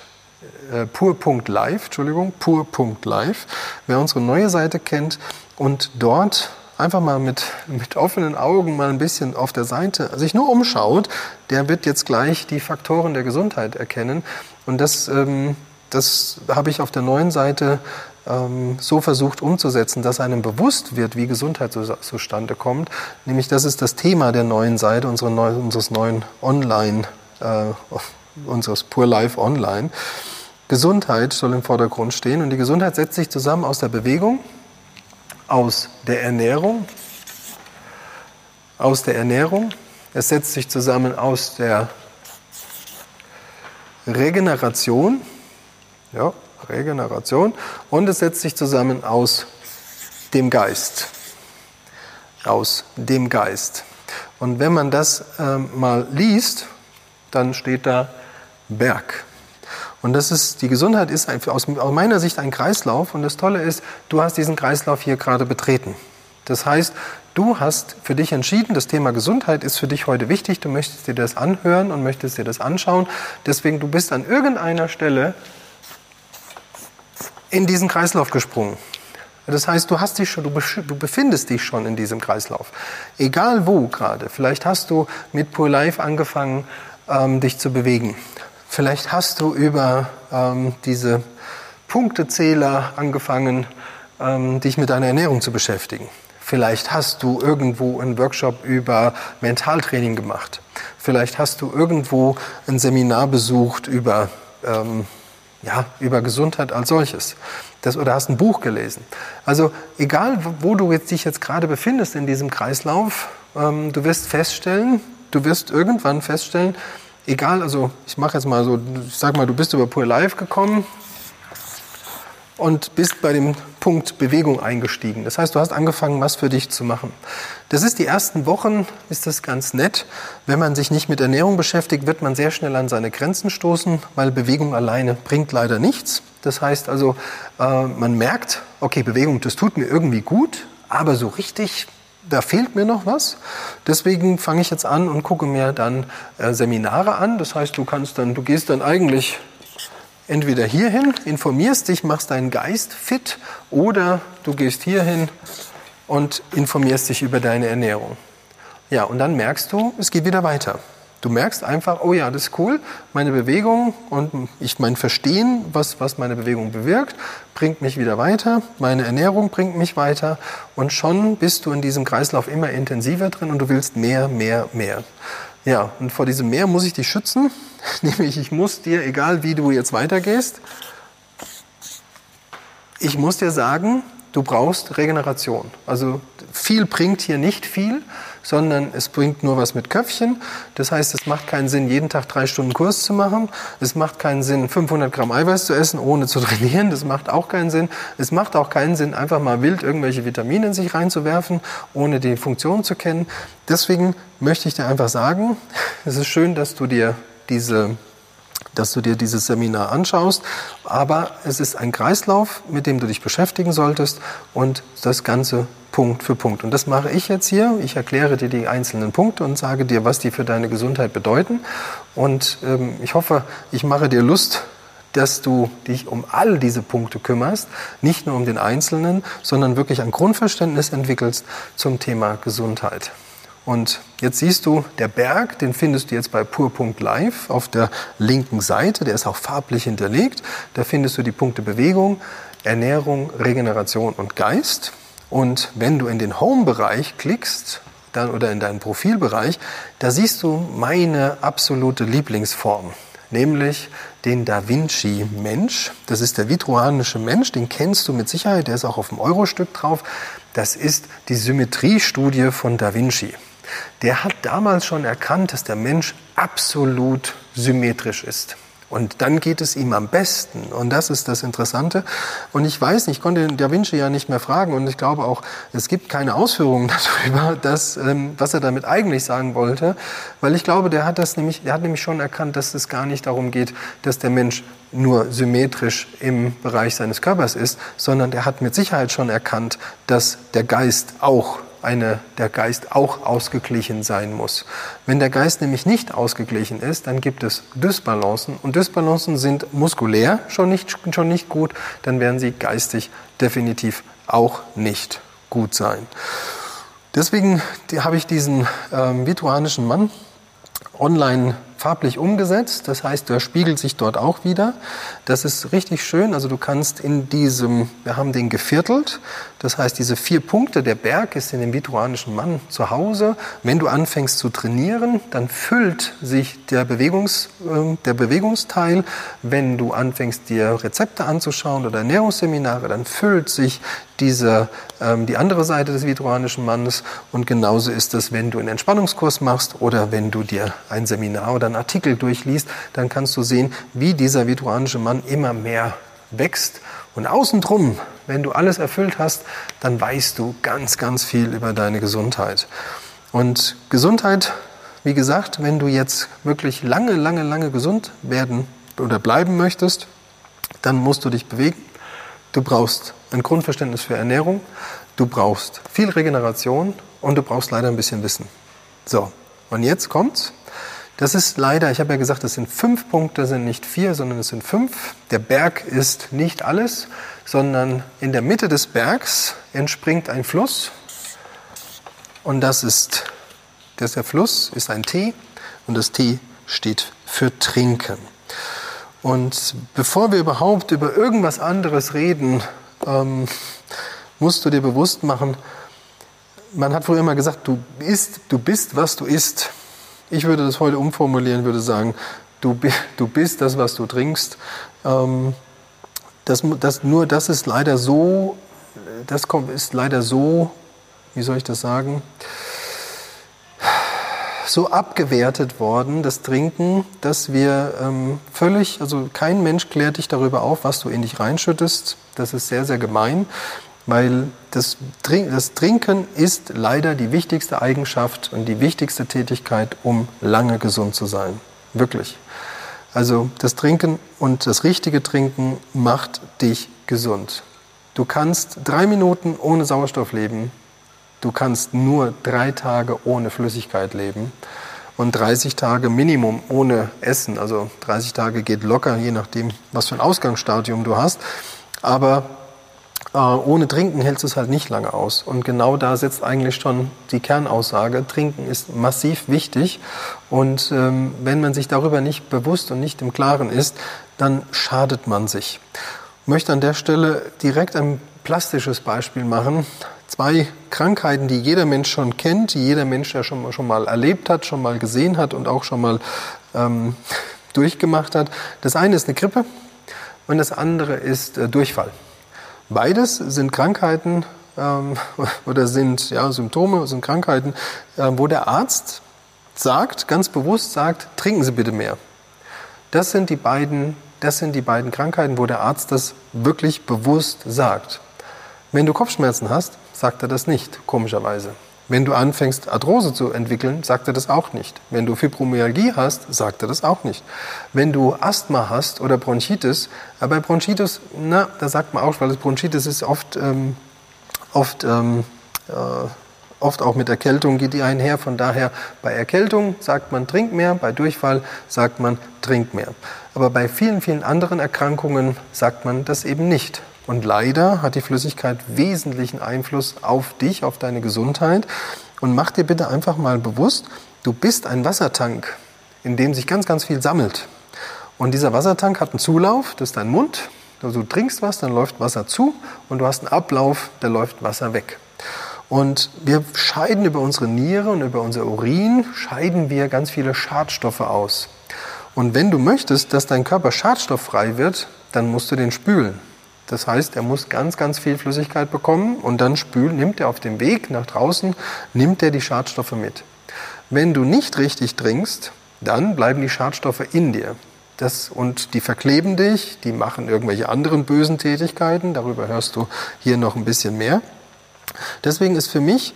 äh, pur.live, Entschuldigung, pur.live. Wer unsere neue Seite kennt und dort einfach mal mit, mit offenen Augen mal ein bisschen auf der Seite sich nur umschaut, der wird jetzt gleich die Faktoren der Gesundheit erkennen. Und das, ähm, das habe ich auf der neuen Seite ähm, so versucht umzusetzen, dass einem bewusst wird, wie Gesundheit so, zustande kommt. Nämlich das ist das Thema der neuen Seite, unseres neuen Online, äh, unseres Pure Life Online. Gesundheit soll im Vordergrund stehen und die Gesundheit setzt sich zusammen aus der Bewegung, aus der Ernährung, aus der Ernährung. Es setzt sich zusammen aus der Regeneration, ja, Regeneration, und es setzt sich zusammen aus dem Geist, aus dem Geist. Und wenn man das äh, mal liest, dann steht da Berg. Und das ist, die Gesundheit ist aus meiner Sicht ein Kreislauf. Und das Tolle ist, du hast diesen Kreislauf hier gerade betreten. Das heißt, du hast für dich entschieden, das Thema Gesundheit ist für dich heute wichtig. Du möchtest dir das anhören und möchtest dir das anschauen. Deswegen, du bist an irgendeiner Stelle in diesen Kreislauf gesprungen. Das heißt, du, hast dich schon, du befindest dich schon in diesem Kreislauf. Egal wo gerade. Vielleicht hast du mit Pure Life angefangen, ähm, dich zu bewegen. Vielleicht hast du über ähm, diese Punktezähler angefangen, ähm, dich mit deiner Ernährung zu beschäftigen. Vielleicht hast du irgendwo einen Workshop über Mentaltraining gemacht. Vielleicht hast du irgendwo ein Seminar besucht über, ähm, ja, über Gesundheit als solches. Das, oder hast ein Buch gelesen. Also egal, wo du jetzt dich jetzt gerade befindest in diesem Kreislauf, ähm, du wirst feststellen, du wirst irgendwann feststellen, egal, also ich mache jetzt mal so, ich sag mal, du bist über Pure Life gekommen und bist bei dem Punkt Bewegung eingestiegen. Das heißt, du hast angefangen, was für dich zu machen. Das ist die ersten Wochen, ist das ganz nett. Wenn man sich nicht mit Ernährung beschäftigt, wird man sehr schnell an seine Grenzen stoßen, weil Bewegung alleine bringt leider nichts. Das heißt also, äh, man merkt, okay, Bewegung, das tut mir irgendwie gut, aber so richtig da fehlt mir noch was. Deswegen fange ich jetzt an und gucke mir dann äh, Seminare an. Das heißt, du kannst dann, du gehst dann eigentlich entweder hierhin, informierst dich, machst deinen Geist fit, oder du gehst hierhin und informierst dich über deine Ernährung. Ja, und dann merkst du, es geht wieder weiter. Du merkst einfach, oh ja, das ist cool, meine Bewegung und ich mein Verstehen, was, was meine Bewegung bewirkt, bringt mich wieder weiter, meine Ernährung bringt mich weiter und schon bist du in diesem Kreislauf immer intensiver drin und du willst mehr, mehr, mehr. Ja, und vor diesem Mehr muss ich dich schützen, [LAUGHS] nämlich ich muss dir, egal wie du jetzt weitergehst, ich muss dir sagen, du brauchst Regeneration. Also viel bringt hier nicht viel, sondern es bringt nur was mit Köpfchen. Das heißt, es macht keinen Sinn, jeden Tag drei Stunden Kurs zu machen. Es macht keinen Sinn, 500 Gramm Eiweiß zu essen, ohne zu [LAUGHS] trainieren. Das macht auch keinen Sinn. Es macht auch keinen Sinn, einfach mal wild irgendwelche Vitamine in sich reinzuwerfen, ohne die Funktion zu kennen. Deswegen möchte ich dir einfach sagen, [LAUGHS] es ist schön, dass du dir diese dass du dir dieses Seminar anschaust. Aber es ist ein Kreislauf, mit dem du dich beschäftigen solltest und das Ganze Punkt für Punkt. Und das mache ich jetzt hier. Ich erkläre dir die einzelnen Punkte und sage dir, was die für deine Gesundheit bedeuten. Und ähm, ich hoffe, ich mache dir Lust, dass du dich um all diese Punkte kümmerst, nicht nur um den Einzelnen, sondern wirklich ein Grundverständnis entwickelst zum Thema Gesundheit. Und jetzt siehst du, der Berg, den findest du jetzt bei pur.live auf der linken Seite. Der ist auch farblich hinterlegt. Da findest du die Punkte Bewegung, Ernährung, Regeneration und Geist. Und wenn du in den Home-Bereich klickst, dann, oder in deinen Profilbereich, da siehst du meine absolute Lieblingsform, nämlich den Da Vinci Mensch. Das ist der vitruanische Mensch, den kennst du mit Sicherheit, der ist auch auf dem Eurostück drauf. Das ist die Symmetriestudie von Da Vinci der hat damals schon erkannt, dass der Mensch absolut symmetrisch ist. Und dann geht es ihm am besten. Und das ist das Interessante. Und ich weiß nicht, ich konnte Da Vinci ja nicht mehr fragen. Und ich glaube auch, es gibt keine Ausführungen [LAUGHS] darüber, dass, ähm, was er damit eigentlich sagen wollte. Weil ich glaube, der hat das nämlich, der hat nämlich schon erkannt, dass es gar nicht darum geht, dass der Mensch nur symmetrisch im Bereich seines Körpers ist, sondern der hat mit Sicherheit schon erkannt, dass der Geist auch eine, der Geist auch ausgeglichen sein muss. Wenn der Geist nämlich nicht ausgeglichen ist, dann gibt es Dysbalancen und Dysbalancen sind muskulär schon nicht, schon nicht gut, dann werden sie geistig definitiv auch nicht gut sein. Deswegen habe ich diesen ähm, vituanischen Mann online farblich umgesetzt. Das heißt, der spiegelt sich dort auch wieder. Das ist richtig schön. Also du kannst in diesem, wir haben den geviertelt. Das heißt, diese vier Punkte, der Berg ist in dem vitruanischen Mann zu Hause. Wenn du anfängst zu trainieren, dann füllt sich der, Bewegungs, äh, der Bewegungsteil. Wenn du anfängst, dir Rezepte anzuschauen oder Ernährungsseminare, dann füllt sich diese, ähm, die andere Seite des vitruanischen Mannes. Und genauso ist es, wenn du einen Entspannungskurs machst oder wenn du dir ein Seminar oder einen Artikel durchliest, dann kannst du sehen, wie dieser vitruanische Mann immer mehr wächst. Und außen drum, wenn du alles erfüllt hast, dann weißt du ganz, ganz viel über deine Gesundheit. Und Gesundheit, wie gesagt, wenn du jetzt wirklich lange, lange, lange gesund werden oder bleiben möchtest, dann musst du dich bewegen. Du brauchst ein Grundverständnis für Ernährung, du brauchst viel Regeneration und du brauchst leider ein bisschen Wissen. So, und jetzt kommt's. Das ist leider, ich habe ja gesagt, es sind fünf Punkte, sind nicht vier, sondern es sind fünf. Der Berg ist nicht alles, sondern in der Mitte des Bergs entspringt ein Fluss. Und das ist, das der Fluss ist ein T und das T steht für Trinken. Und bevor wir überhaupt über irgendwas anderes reden, ähm, musst du dir bewusst machen, man hat früher immer gesagt, du isst, du bist, was du isst. Ich würde das heute umformulieren, würde sagen, du, du bist das, was du trinkst. Ähm, das, das, nur das ist leider so, das ist leider so, wie soll ich das sagen? So abgewertet worden, das Trinken, dass wir ähm, völlig, also kein Mensch klärt dich darüber auf, was du in dich reinschüttest. Das ist sehr, sehr gemein, weil das, das Trinken ist leider die wichtigste Eigenschaft und die wichtigste Tätigkeit, um lange gesund zu sein. Wirklich. Also das Trinken und das richtige Trinken macht dich gesund. Du kannst drei Minuten ohne Sauerstoff leben. Du kannst nur drei Tage ohne Flüssigkeit leben und 30 Tage Minimum ohne Essen. Also 30 Tage geht locker, je nachdem, was für ein Ausgangsstadium du hast. Aber äh, ohne Trinken hältst du es halt nicht lange aus. Und genau da setzt eigentlich schon die Kernaussage. Trinken ist massiv wichtig. Und ähm, wenn man sich darüber nicht bewusst und nicht im Klaren ist, dann schadet man sich. Ich möchte an der Stelle direkt ein plastisches Beispiel machen. Zwei Krankheiten, die jeder Mensch schon kennt, die jeder Mensch ja schon, schon mal erlebt hat, schon mal gesehen hat und auch schon mal ähm, durchgemacht hat. Das eine ist eine Grippe und das andere ist äh, Durchfall. Beides sind Krankheiten ähm, [LAUGHS] oder sind ja, Symptome, sind Krankheiten, äh, wo der Arzt sagt, ganz bewusst sagt, trinken Sie bitte mehr. Das sind die beiden, das sind die beiden Krankheiten, wo der Arzt das wirklich bewusst sagt. Wenn du Kopfschmerzen hast, sagt er das nicht, komischerweise. Wenn du anfängst, Arthrose zu entwickeln, sagt er das auch nicht. Wenn du Fibromyalgie hast, sagt er das auch nicht. Wenn du Asthma hast oder Bronchitis, aber bei Bronchitis, na, da sagt man auch, weil das Bronchitis ist oft, ähm, oft, ähm, äh, oft auch mit Erkältung geht die einher. Von daher bei Erkältung sagt man trink mehr, bei Durchfall sagt man trink mehr. Aber bei vielen, vielen anderen Erkrankungen sagt man das eben nicht. Und leider hat die Flüssigkeit wesentlichen Einfluss auf dich, auf deine Gesundheit. Und mach dir bitte einfach mal bewusst, du bist ein Wassertank, in dem sich ganz, ganz viel sammelt. Und dieser Wassertank hat einen Zulauf, das ist dein Mund. Also du trinkst was, dann läuft Wasser zu und du hast einen Ablauf, da läuft Wasser weg. Und wir scheiden über unsere Niere und über unser Urin, scheiden wir ganz viele Schadstoffe aus. Und wenn du möchtest, dass dein Körper schadstofffrei wird, dann musst du den spülen. Das heißt, er muss ganz, ganz viel Flüssigkeit bekommen und dann spült, nimmt er auf dem Weg nach draußen, nimmt er die Schadstoffe mit. Wenn du nicht richtig trinkst, dann bleiben die Schadstoffe in dir. Das, und die verkleben dich, die machen irgendwelche anderen bösen Tätigkeiten. Darüber hörst du hier noch ein bisschen mehr. Deswegen ist für mich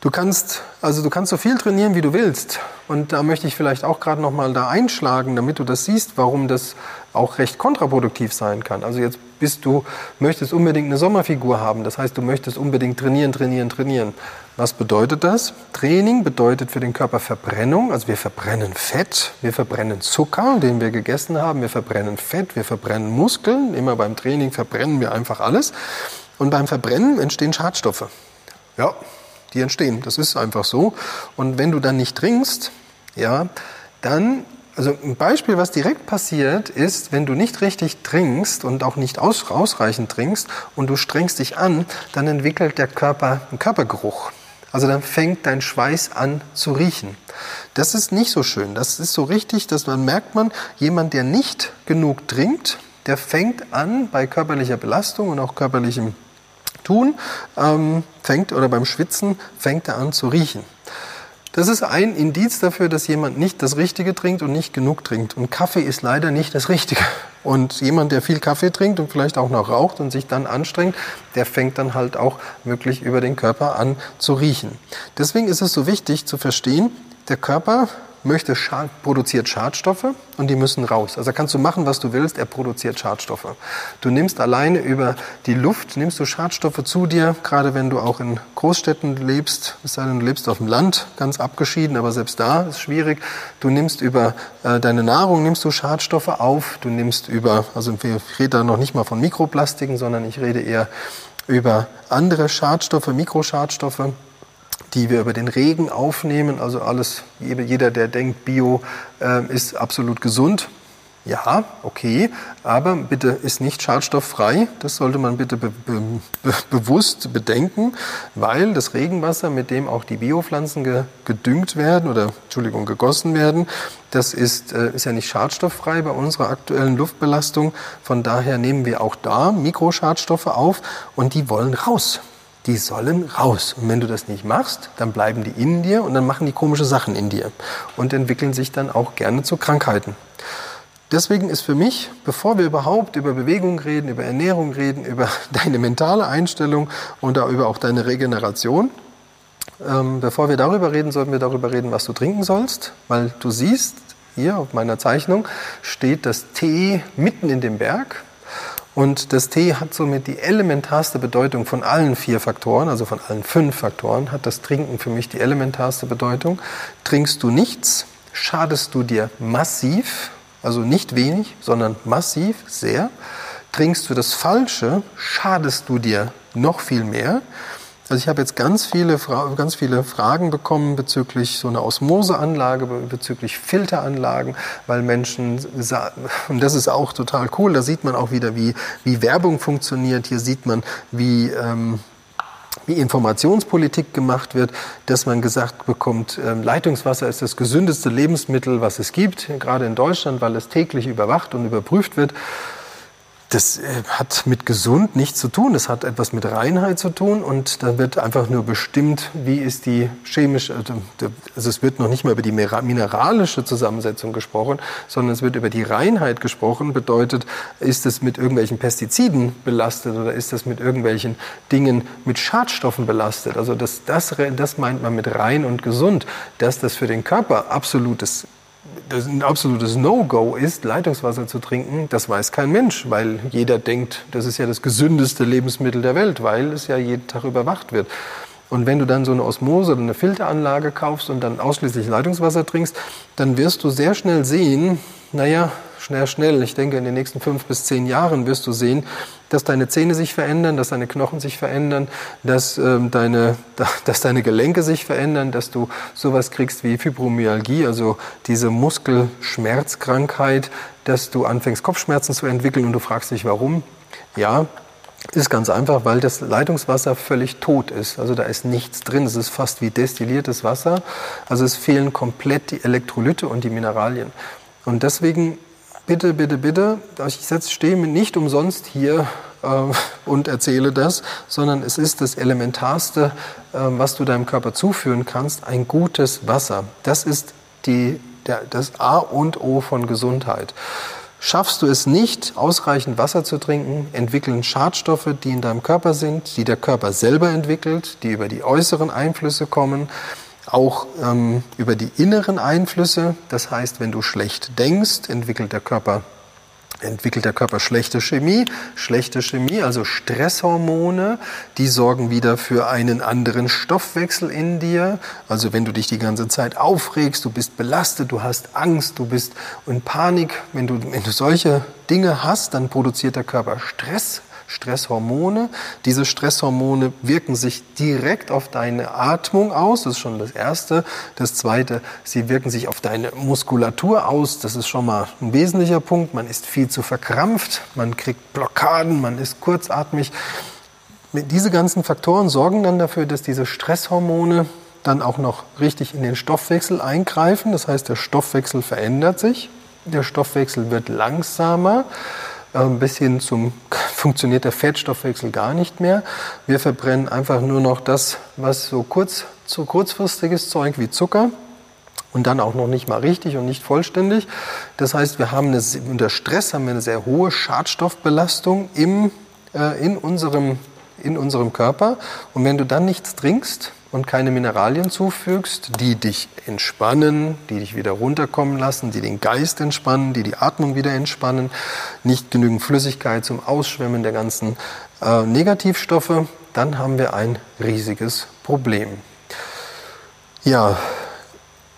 Du kannst, also du kannst so viel trainieren, wie du willst. Und da möchte ich vielleicht auch gerade noch mal da einschlagen, damit du das siehst, warum das auch recht kontraproduktiv sein kann. Also jetzt bist du, möchtest unbedingt eine Sommerfigur haben. Das heißt, du möchtest unbedingt trainieren, trainieren, trainieren. Was bedeutet das? Training bedeutet für den Körper Verbrennung. Also wir verbrennen Fett, wir verbrennen Zucker, den wir gegessen haben, wir verbrennen Fett, wir verbrennen Muskeln. Immer beim Training verbrennen wir einfach alles. Und beim Verbrennen entstehen Schadstoffe. Ja, die entstehen. Das ist einfach so. Und wenn du dann nicht trinkst, ja, dann, also ein Beispiel, was direkt passiert, ist, wenn du nicht richtig trinkst und auch nicht aus, ausreichend trinkst und du strengst dich an, dann entwickelt der Körper einen Körpergeruch. Also dann fängt dein Schweiß an zu riechen. Das ist nicht so schön. Das ist so richtig, dass man merkt man, jemand, der nicht genug trinkt, der fängt an bei körperlicher Belastung und auch körperlichem Tun, ähm, fängt oder beim Schwitzen fängt er an zu riechen. Das ist ein Indiz dafür, dass jemand nicht das Richtige trinkt und nicht genug trinkt. Und Kaffee ist leider nicht das Richtige. Und jemand, der viel Kaffee trinkt und vielleicht auch noch raucht und sich dann anstrengt, der fängt dann halt auch wirklich über den Körper an zu riechen. Deswegen ist es so wichtig zu verstehen, der Körper möchte, produziert Schadstoffe und die müssen raus. Also kannst du machen, was du willst, er produziert Schadstoffe. Du nimmst alleine über die Luft, nimmst du Schadstoffe zu dir, gerade wenn du auch in Großstädten lebst, es sei denn, du lebst auf dem Land, ganz abgeschieden, aber selbst da ist schwierig. Du nimmst über äh, deine Nahrung, nimmst du Schadstoffe auf, du nimmst über, also ich rede da noch nicht mal von Mikroplastiken, sondern ich rede eher über andere Schadstoffe, Mikroschadstoffe die wir über den Regen aufnehmen. Also alles, jeder, der denkt, Bio äh, ist absolut gesund. Ja, okay, aber bitte ist nicht schadstofffrei. Das sollte man bitte be be bewusst bedenken, weil das Regenwasser, mit dem auch die Biopflanzen ge gedüngt werden oder Entschuldigung gegossen werden, das ist, äh, ist ja nicht schadstofffrei bei unserer aktuellen Luftbelastung. Von daher nehmen wir auch da Mikroschadstoffe auf und die wollen raus. Die sollen raus. Und wenn du das nicht machst, dann bleiben die in dir und dann machen die komische Sachen in dir und entwickeln sich dann auch gerne zu Krankheiten. Deswegen ist für mich, bevor wir überhaupt über Bewegung reden, über Ernährung reden, über [LAUGHS] deine mentale Einstellung und über auch deine Regeneration, ähm, bevor wir darüber reden, sollten wir darüber reden, was du trinken sollst, weil du siehst, hier auf meiner Zeichnung steht das T mitten in dem Berg. Und das T hat somit die elementarste Bedeutung von allen vier Faktoren, also von allen fünf Faktoren, hat das Trinken für mich die elementarste Bedeutung. Trinkst du nichts, schadest du dir massiv, also nicht wenig, sondern massiv, sehr. Trinkst du das Falsche, schadest du dir noch viel mehr. Also ich habe jetzt ganz viele, ganz viele Fragen bekommen bezüglich so einer Osmoseanlage, bezüglich Filteranlagen, weil Menschen, und das ist auch total cool, da sieht man auch wieder, wie, wie Werbung funktioniert. Hier sieht man, wie... Ähm, wie Informationspolitik gemacht wird, dass man gesagt bekommt, ähm, Leitungswasser ist das gesündeste Lebensmittel, was es gibt, gerade in Deutschland, weil es täglich überwacht und überprüft wird. Das äh, hat mit gesund nichts zu tun, das hat etwas mit Reinheit zu tun. Und da wird einfach nur bestimmt, wie ist die chemische, also, also es wird noch nicht mal über die mineralische Zusammensetzung gesprochen, sondern es wird über die Reinheit gesprochen, bedeutet, ist es mit irgendwelchen Pestiziden belastet oder ist es mit irgendwelchen Dingen mit Schadstoffen belastet. Also das, das, das meint man mit rein und gesund, dass das für den Körper absolutes ein absolutes No-Go ist, Leitungswasser zu trinken, das weiß kein Mensch, weil jeder denkt, das ist ja das gesündeste Lebensmittel der Welt, weil es ja jeden Tag überwacht wird. Und wenn du dann so eine Osmose oder eine Filteranlage kaufst und dann ausschließlich Leitungswasser trinkst, dann wirst du sehr schnell sehen, naja, schnell, schnell, ich denke in den nächsten fünf bis zehn Jahren wirst du sehen, dass deine Zähne sich verändern, dass deine Knochen sich verändern, dass, ähm, deine, [LAUGHS] dass deine Gelenke sich verändern, dass du sowas kriegst wie Fibromyalgie, also diese Muskelschmerzkrankheit, dass du anfängst Kopfschmerzen zu entwickeln und du fragst dich warum. Ja, ist ganz einfach, weil das Leitungswasser völlig tot ist. Also da ist nichts drin. Es ist fast wie destilliertes Wasser. Also es fehlen komplett die Elektrolyte und die Mineralien. Und deswegen bitte, bitte, bitte, ich stehe nicht umsonst hier äh, und erzähle das, sondern es ist das Elementarste, äh, was du deinem Körper zuführen kannst, ein gutes Wasser. Das ist die, der, das A und O von Gesundheit. Schaffst du es nicht, ausreichend Wasser zu trinken, entwickeln Schadstoffe, die in deinem Körper sind, die der Körper selber entwickelt, die über die äußeren Einflüsse kommen, auch ähm, über die inneren Einflüsse. Das heißt, wenn du schlecht denkst, entwickelt der Körper entwickelt der Körper schlechte Chemie. Schlechte Chemie, also Stresshormone, die sorgen wieder für einen anderen Stoffwechsel in dir. Also wenn du dich die ganze Zeit aufregst, du bist belastet, du hast Angst, du bist in Panik, wenn du, wenn du solche Dinge hast, dann produziert der Körper Stress, Stresshormone. Diese Stresshormone wirken sich direkt auf deine Atmung aus, das ist schon das Erste. Das Zweite, sie wirken sich auf deine Muskulatur aus, das ist schon mal ein wesentlicher Punkt. Man ist viel zu verkrampft, man kriegt Blockaden, man ist kurzatmig. Diese ganzen Faktoren sorgen dann dafür, dass diese Stresshormone dann auch noch richtig in den Stoffwechsel eingreifen. Das heißt, der Stoffwechsel verändert sich, der Stoffwechsel wird langsamer bis hin zum [LAUGHS] funktioniert der Fettstoffwechsel gar nicht mehr. Wir verbrennen einfach nur noch das, was so kurz, so kurzfristiges Zeug wie Zucker und dann auch noch nicht mal richtig und nicht vollständig. Das heißt, wir haben eine, unter Stress haben wir eine sehr hohe Schadstoffbelastung im, äh, in, unserem, in unserem Körper. Und wenn du dann nichts trinkst, und keine Mineralien zufügst, die dich entspannen, die dich wieder runterkommen lassen, die den Geist entspannen, die die Atmung wieder entspannen, nicht genügend Flüssigkeit zum Ausschwemmen der ganzen äh, Negativstoffe, dann haben wir ein riesiges Problem. Ja,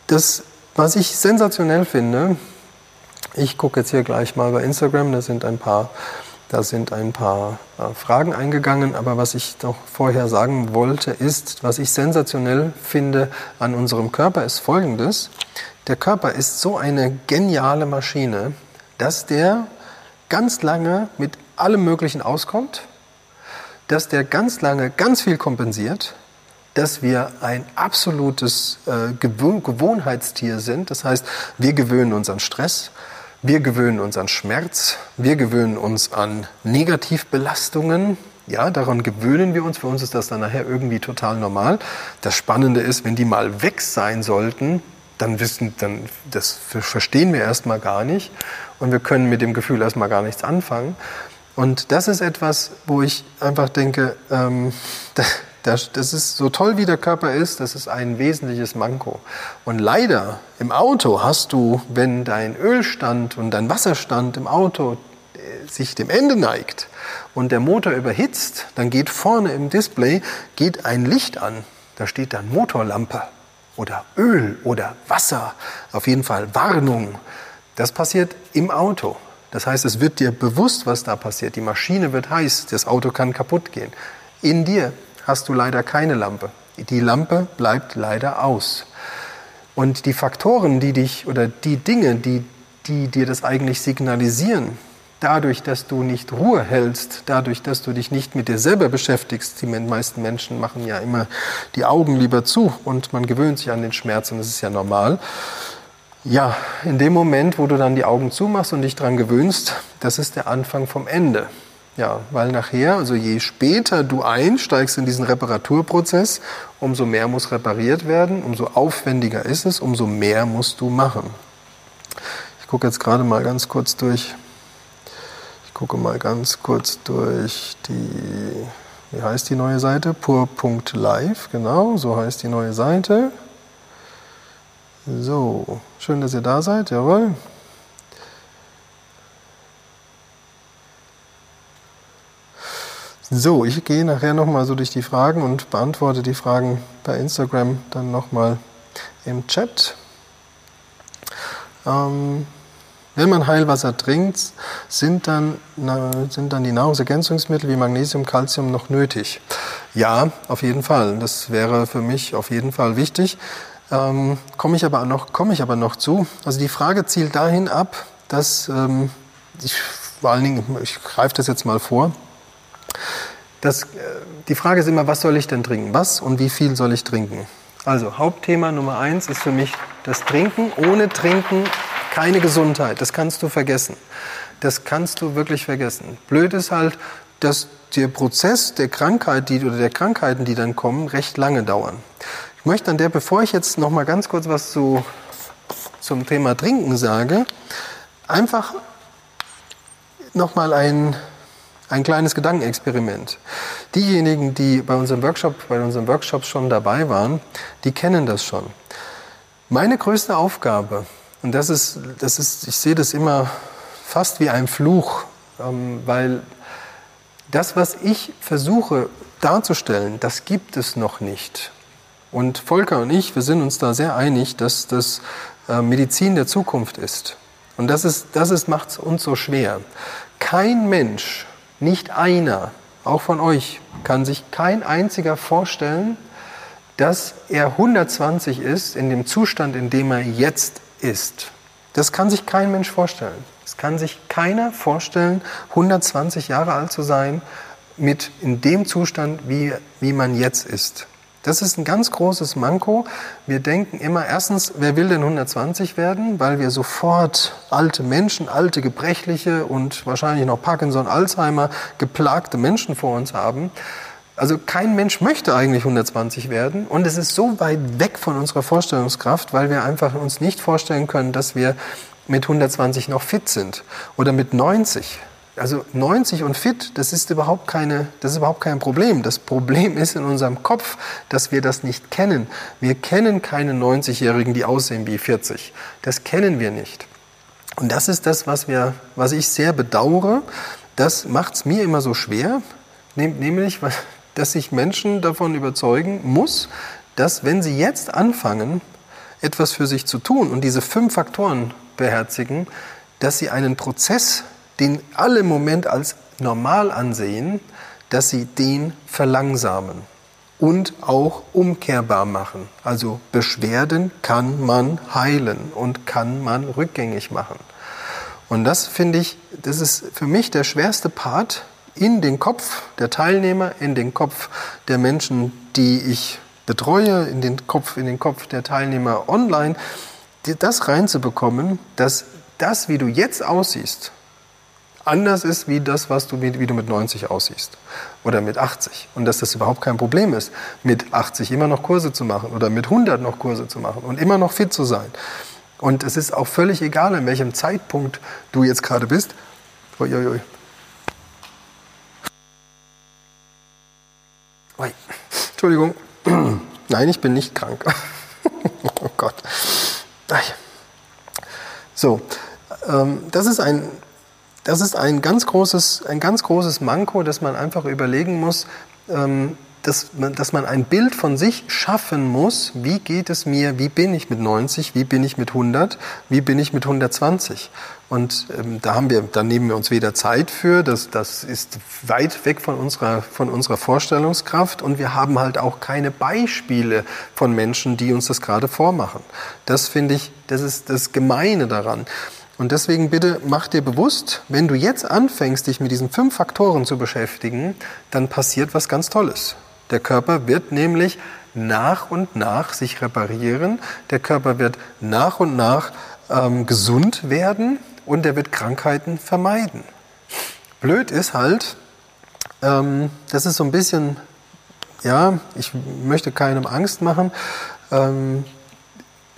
das, was ich sensationell finde, ich gucke jetzt hier gleich mal bei Instagram, da sind ein paar da sind ein paar äh, Fragen eingegangen, aber was ich doch vorher sagen wollte, ist, was ich sensationell finde an unserem Körper, ist Folgendes. Der Körper ist so eine geniale Maschine, dass der ganz lange mit allem Möglichen auskommt, dass der ganz lange ganz viel kompensiert, dass wir ein absolutes äh, Gewohnheitstier sind. Das heißt, wir gewöhnen uns an Stress, wir gewöhnen uns an Schmerz, wir gewöhnen uns an Negativbelastungen, Ja, daran gewöhnen wir uns. Für uns ist das dann nachher irgendwie total normal. Das Spannende ist, wenn die mal weg sein sollten, dann wissen, dann, das verstehen wir erstmal gar nicht und wir können mit dem Gefühl erstmal gar nichts anfangen. Und das ist etwas, wo ich einfach denke, ähm, [LAUGHS] das ist so toll, wie der Körper ist, das ist ein wesentliches Manko. Und leider im Auto hast du, wenn dein Ölstand und dein Wasserstand im Auto äh, sich dem Ende neigt und der Motor überhitzt, dann geht vorne im Display geht ein Licht an. Da steht dann Motorlampe oder Öl oder Wasser. Auf jeden Fall Warnung. Das passiert im Auto. Das heißt, es wird dir bewusst, was da passiert. Die Maschine wird heiß, das Auto kann kaputt gehen. In dir hast du leider keine Lampe. Die Lampe bleibt leider aus. Und die Faktoren, die dich oder die Dinge, die, die dir das eigentlich signalisieren, dadurch, dass du nicht Ruhe hältst, dadurch, dass du dich nicht mit dir selber beschäftigst, die meisten Menschen machen ja immer die Augen lieber zu und man gewöhnt sich an den Schmerz und das ist ja normal. Ja, in dem Moment, wo du dann die Augen zumachst und dich daran gewöhnst, das ist der Anfang vom Ende. Ja, weil nachher, also je später du einsteigst in diesen Reparaturprozess, umso mehr muss repariert werden, umso aufwendiger ist es, umso mehr musst du machen. Ich gucke jetzt gerade mal ganz kurz durch. Ich gucke mal ganz kurz durch die, wie heißt die neue Seite? pur.live, genau, so heißt die neue Seite. So, schön, dass ihr da seid, jawohl. So, ich gehe nachher nochmal so durch die Fragen und beantworte die Fragen bei Instagram dann nochmal im Chat. Ähm, wenn man Heilwasser trinkt, sind dann, sind dann die Nahrungsergänzungsmittel wie Magnesium, Calcium noch nötig? Ja, auf jeden Fall. Das wäre für mich auf jeden Fall wichtig. Ähm, komme ich aber noch, ich aber noch zu. Also die Frage zielt dahin ab, dass ähm, ich vor allen Dingen, ich greife das jetzt mal vor. Das, äh, die Frage ist immer, was soll ich denn trinken? Was und wie viel soll ich trinken? Also Hauptthema Nummer eins ist für mich das Trinken. Ohne Trinken keine Gesundheit. Das kannst du vergessen. Das kannst du wirklich vergessen. Blöd ist halt, dass der Prozess der Krankheit die, oder der Krankheiten, die dann kommen, recht lange dauern. Ich möchte an der, bevor ich jetzt noch mal ganz kurz was zu, zum Thema Trinken sage, einfach noch mal ein, ein kleines Gedankenexperiment. Diejenigen, die bei unserem Workshop, bei unseren Workshops schon dabei waren, die kennen das schon. Meine größte Aufgabe, und das ist, das ist, ich sehe das immer fast wie ein Fluch, ähm, weil das, was ich versuche darzustellen, das gibt es noch nicht. Und Volker und ich, wir sind uns da sehr einig, dass das äh, Medizin der Zukunft ist. Und das, ist, das ist, macht es uns so schwer. Kein Mensch, nicht einer, auch von euch, kann sich kein einziger vorstellen, dass er 120 ist in dem Zustand, in dem er jetzt ist. Das kann sich kein Mensch vorstellen. Es kann sich keiner vorstellen, 120 Jahre alt zu sein mit in dem Zustand, wie, wie man jetzt ist. Das ist ein ganz großes Manko. Wir denken immer, erstens, wer will denn 120 werden? Weil wir sofort alte Menschen, alte, gebrechliche und wahrscheinlich noch Parkinson, Alzheimer geplagte Menschen vor uns haben. Also kein Mensch möchte eigentlich 120 werden und es ist so weit weg von unserer Vorstellungskraft, weil wir einfach uns nicht vorstellen können, dass wir mit 120 noch fit sind oder mit 90 also 90 und fit, das ist überhaupt keine, das ist überhaupt kein Problem. Das Problem ist in unserem Kopf, dass wir das nicht kennen. Wir kennen keine 90-Jährigen, die aussehen wie 40. Das kennen wir nicht. Und das ist das, was wir, was ich sehr bedauere. Das macht es mir immer so schwer, nämlich, dass ich Menschen davon überzeugen muss, dass wenn sie jetzt anfangen, etwas für sich zu tun und diese fünf Faktoren beherzigen, dass sie einen Prozess den alle im Moment als normal ansehen, dass sie den verlangsamen und auch umkehrbar machen. Also Beschwerden kann man heilen und kann man rückgängig machen. Und das finde ich, das ist für mich der schwerste Part in den Kopf der Teilnehmer, in den Kopf der Menschen, die ich betreue, in den Kopf, in den Kopf der Teilnehmer online, das reinzubekommen, dass das, wie du jetzt aussiehst, anders ist wie das, was du, wie du mit 90 aussiehst oder mit 80. Und dass das überhaupt kein Problem ist, mit 80 immer noch Kurse zu machen oder mit 100 noch Kurse zu machen und immer noch fit zu sein. Und es ist auch völlig egal, in welchem Zeitpunkt du jetzt gerade bist. Uiuiui. Ui. Entschuldigung. [CLEARS THROAT] Nein, ich bin nicht krank. [LAUGHS] oh Gott. So, ähm, das ist ein das ist ein ganz großes, ein ganz großes Manko, dass man einfach überlegen muss, ähm, dass man, dass man ein Bild von sich schaffen muss, wie geht es mir, wie bin ich mit 90, wie bin ich mit 100, wie bin ich mit 120. Und ähm, da haben wir, da nehmen wir uns weder Zeit für, das, das ist weit weg von unserer, von unserer Vorstellungskraft und wir haben halt auch keine Beispiele von Menschen, die uns das gerade vormachen. Das finde ich, das ist das Gemeine daran. Und deswegen bitte mach dir bewusst, wenn du jetzt anfängst, dich mit diesen fünf Faktoren zu beschäftigen, dann passiert was ganz Tolles. Der Körper wird nämlich nach und nach sich reparieren, der Körper wird nach und nach ähm, gesund werden und er wird Krankheiten vermeiden. Blöd ist halt, ähm, das ist so ein bisschen, ja, ich möchte keinem Angst machen, ähm,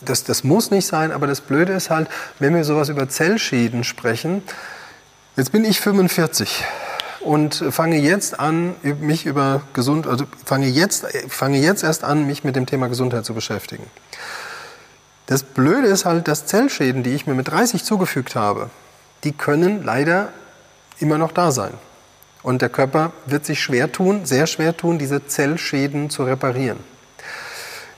das, das muss nicht sein, aber das Blöde ist halt, wenn wir sowas über Zellschäden sprechen, jetzt bin ich 45 und fange jetzt an, mich über gesund, also fange jetzt, fange jetzt erst an, mich mit dem Thema Gesundheit zu beschäftigen. Das Blöde ist halt, dass Zellschäden, die ich mir mit 30 zugefügt habe, die können leider immer noch da sein. Und der Körper wird sich schwer tun, sehr schwer tun, diese Zellschäden zu reparieren.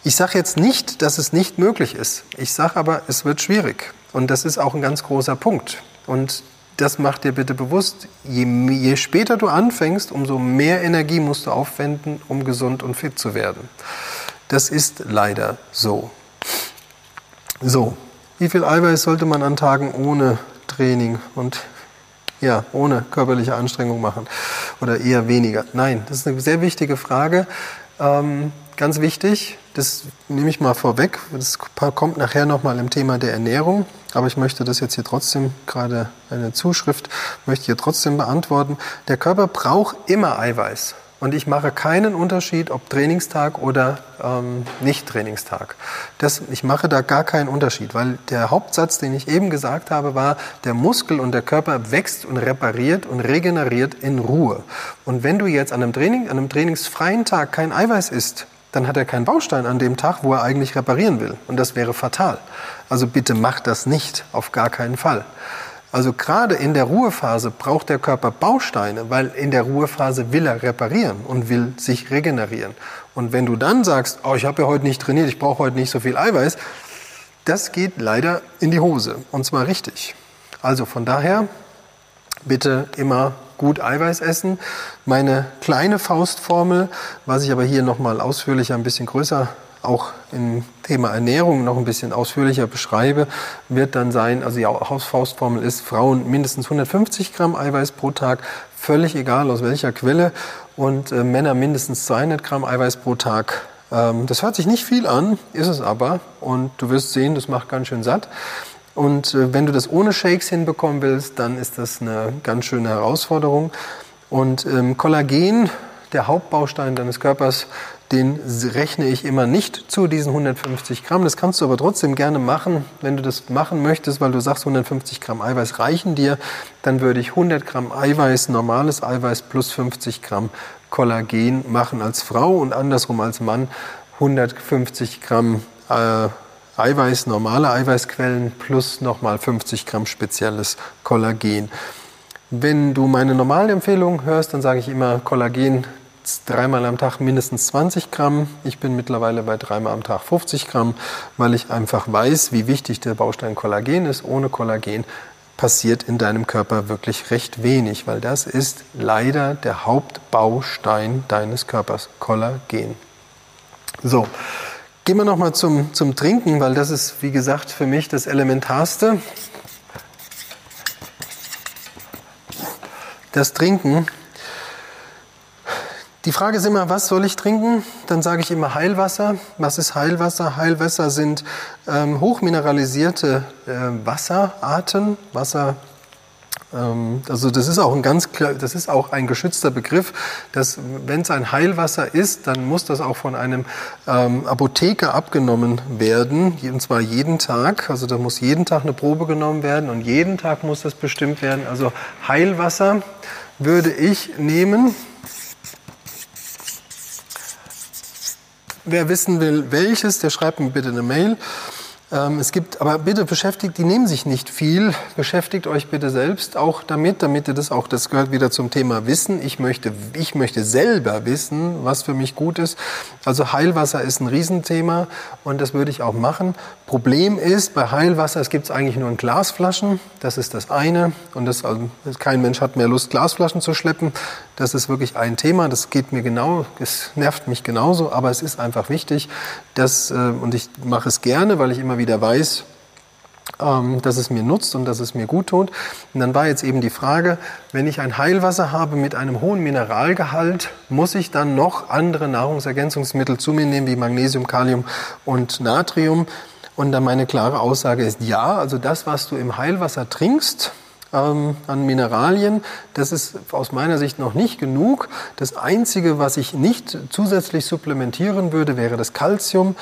Ich sage jetzt nicht, dass es nicht möglich ist. Ich sage aber, es wird schwierig. Und das ist auch ein ganz großer Punkt. Und das macht dir bitte bewusst, je, je später du anfängst, umso mehr Energie musst du aufwenden, um gesund und fit zu werden. Das ist leider so. So, wie viel Eiweiß sollte man an Tagen ohne Training und ja, ohne körperliche Anstrengung machen? Oder eher weniger? Nein, das ist eine sehr wichtige Frage. Ähm, ganz wichtig, das nehme ich mal vorweg, das kommt nachher nochmal im Thema der Ernährung, aber ich möchte das jetzt hier trotzdem, gerade eine Zuschrift, möchte hier trotzdem beantworten. Der Körper braucht immer Eiweiß. Und ich mache keinen Unterschied, ob Trainingstag oder ähm, Nicht-Trainingstag. Das, ich mache da gar keinen Unterschied, weil der Hauptsatz, den ich eben gesagt habe, war, der Muskel und der Körper wächst und repariert und regeneriert in Ruhe. Und wenn du jetzt an einem, Training, an einem trainingsfreien Tag kein Eiweiß isst, dann hat er keinen Baustein an dem Tag, wo er eigentlich reparieren will. Und das wäre fatal. Also bitte mach das nicht, auf gar keinen Fall. Also gerade in der Ruhephase braucht der Körper Bausteine, weil in der Ruhephase will er reparieren und will sich regenerieren. Und wenn du dann sagst, oh, ich habe ja heute nicht trainiert, ich brauche heute nicht so viel Eiweiß, das geht leider in die Hose und zwar richtig. Also von daher bitte immer gut Eiweiß essen. Meine kleine Faustformel, was ich aber hier nochmal ausführlicher, ein bisschen größer auch im Thema Ernährung noch ein bisschen ausführlicher beschreibe, wird dann sein, also die Hausfaustformel ist, Frauen mindestens 150 Gramm Eiweiß pro Tag, völlig egal aus welcher Quelle, und äh, Männer mindestens 200 Gramm Eiweiß pro Tag. Ähm, das hört sich nicht viel an, ist es aber, und du wirst sehen, das macht ganz schön satt. Und äh, wenn du das ohne Shakes hinbekommen willst, dann ist das eine ganz schöne Herausforderung. Und ähm, Kollagen, der Hauptbaustein deines Körpers, den rechne ich immer nicht zu diesen 150 Gramm. Das kannst du aber trotzdem gerne machen. Wenn du das machen möchtest, weil du sagst, 150 Gramm Eiweiß reichen dir, dann würde ich 100 Gramm Eiweiß, normales Eiweiß plus 50 Gramm Kollagen machen als Frau und andersrum als Mann 150 Gramm äh, Eiweiß, normale Eiweißquellen plus nochmal 50 Gramm spezielles Kollagen. Wenn du meine normalen Empfehlungen hörst, dann sage ich immer Kollagen dreimal am Tag mindestens 20 Gramm. Ich bin mittlerweile bei dreimal am Tag 50 Gramm, weil ich einfach weiß, wie wichtig der Baustein Kollagen ist. Ohne Kollagen passiert in deinem Körper wirklich recht wenig, weil das ist leider der Hauptbaustein deines Körpers, Kollagen. So, Gehen wir nochmal zum, zum Trinken, weil das ist, wie gesagt, für mich das Elementarste. Das Trinken. Die Frage ist immer, was soll ich trinken? Dann sage ich immer Heilwasser. Was ist Heilwasser? Heilwasser sind ähm, hochmineralisierte äh, Wasserarten, Wasser, also das ist auch ein ganz klar, das ist auch ein geschützter Begriff, dass wenn es ein Heilwasser ist, dann muss das auch von einem ähm, Apotheker abgenommen werden, und zwar jeden Tag. Also da muss jeden Tag eine Probe genommen werden und jeden Tag muss das bestimmt werden. Also Heilwasser würde ich nehmen. Wer wissen will, welches, der schreibt mir bitte eine Mail. Ähm, es gibt, aber bitte beschäftigt, die nehmen sich nicht viel. Beschäftigt euch bitte selbst auch damit, damit ihr das auch, das gehört wieder zum Thema Wissen. Ich möchte, ich möchte selber wissen, was für mich gut ist. Also Heilwasser ist ein Riesenthema und das würde ich auch machen. Problem ist, bei Heilwasser, es gibt es eigentlich nur in Glasflaschen. Das ist das eine. Und das, also, kein Mensch hat mehr Lust, Glasflaschen zu schleppen. Das ist wirklich ein Thema. Das geht mir genau, es nervt mich genauso, aber es ist einfach wichtig, dass, äh, und ich mache es gerne, weil ich immer wieder weiß, ähm, dass es mir nutzt und dass es mir gut tut. Und dann war jetzt eben die Frage, wenn ich ein Heilwasser habe mit einem hohen Mineralgehalt, muss ich dann noch andere Nahrungsergänzungsmittel zu mir nehmen, wie Magnesium, Kalium und Natrium? Und dann meine klare Aussage ist ja, also das, was du im Heilwasser trinkst, ähm, an Mineralien. Das ist aus meiner Sicht noch nicht genug. Das Einzige, was ich nicht zusätzlich supplementieren würde, wäre das Calcium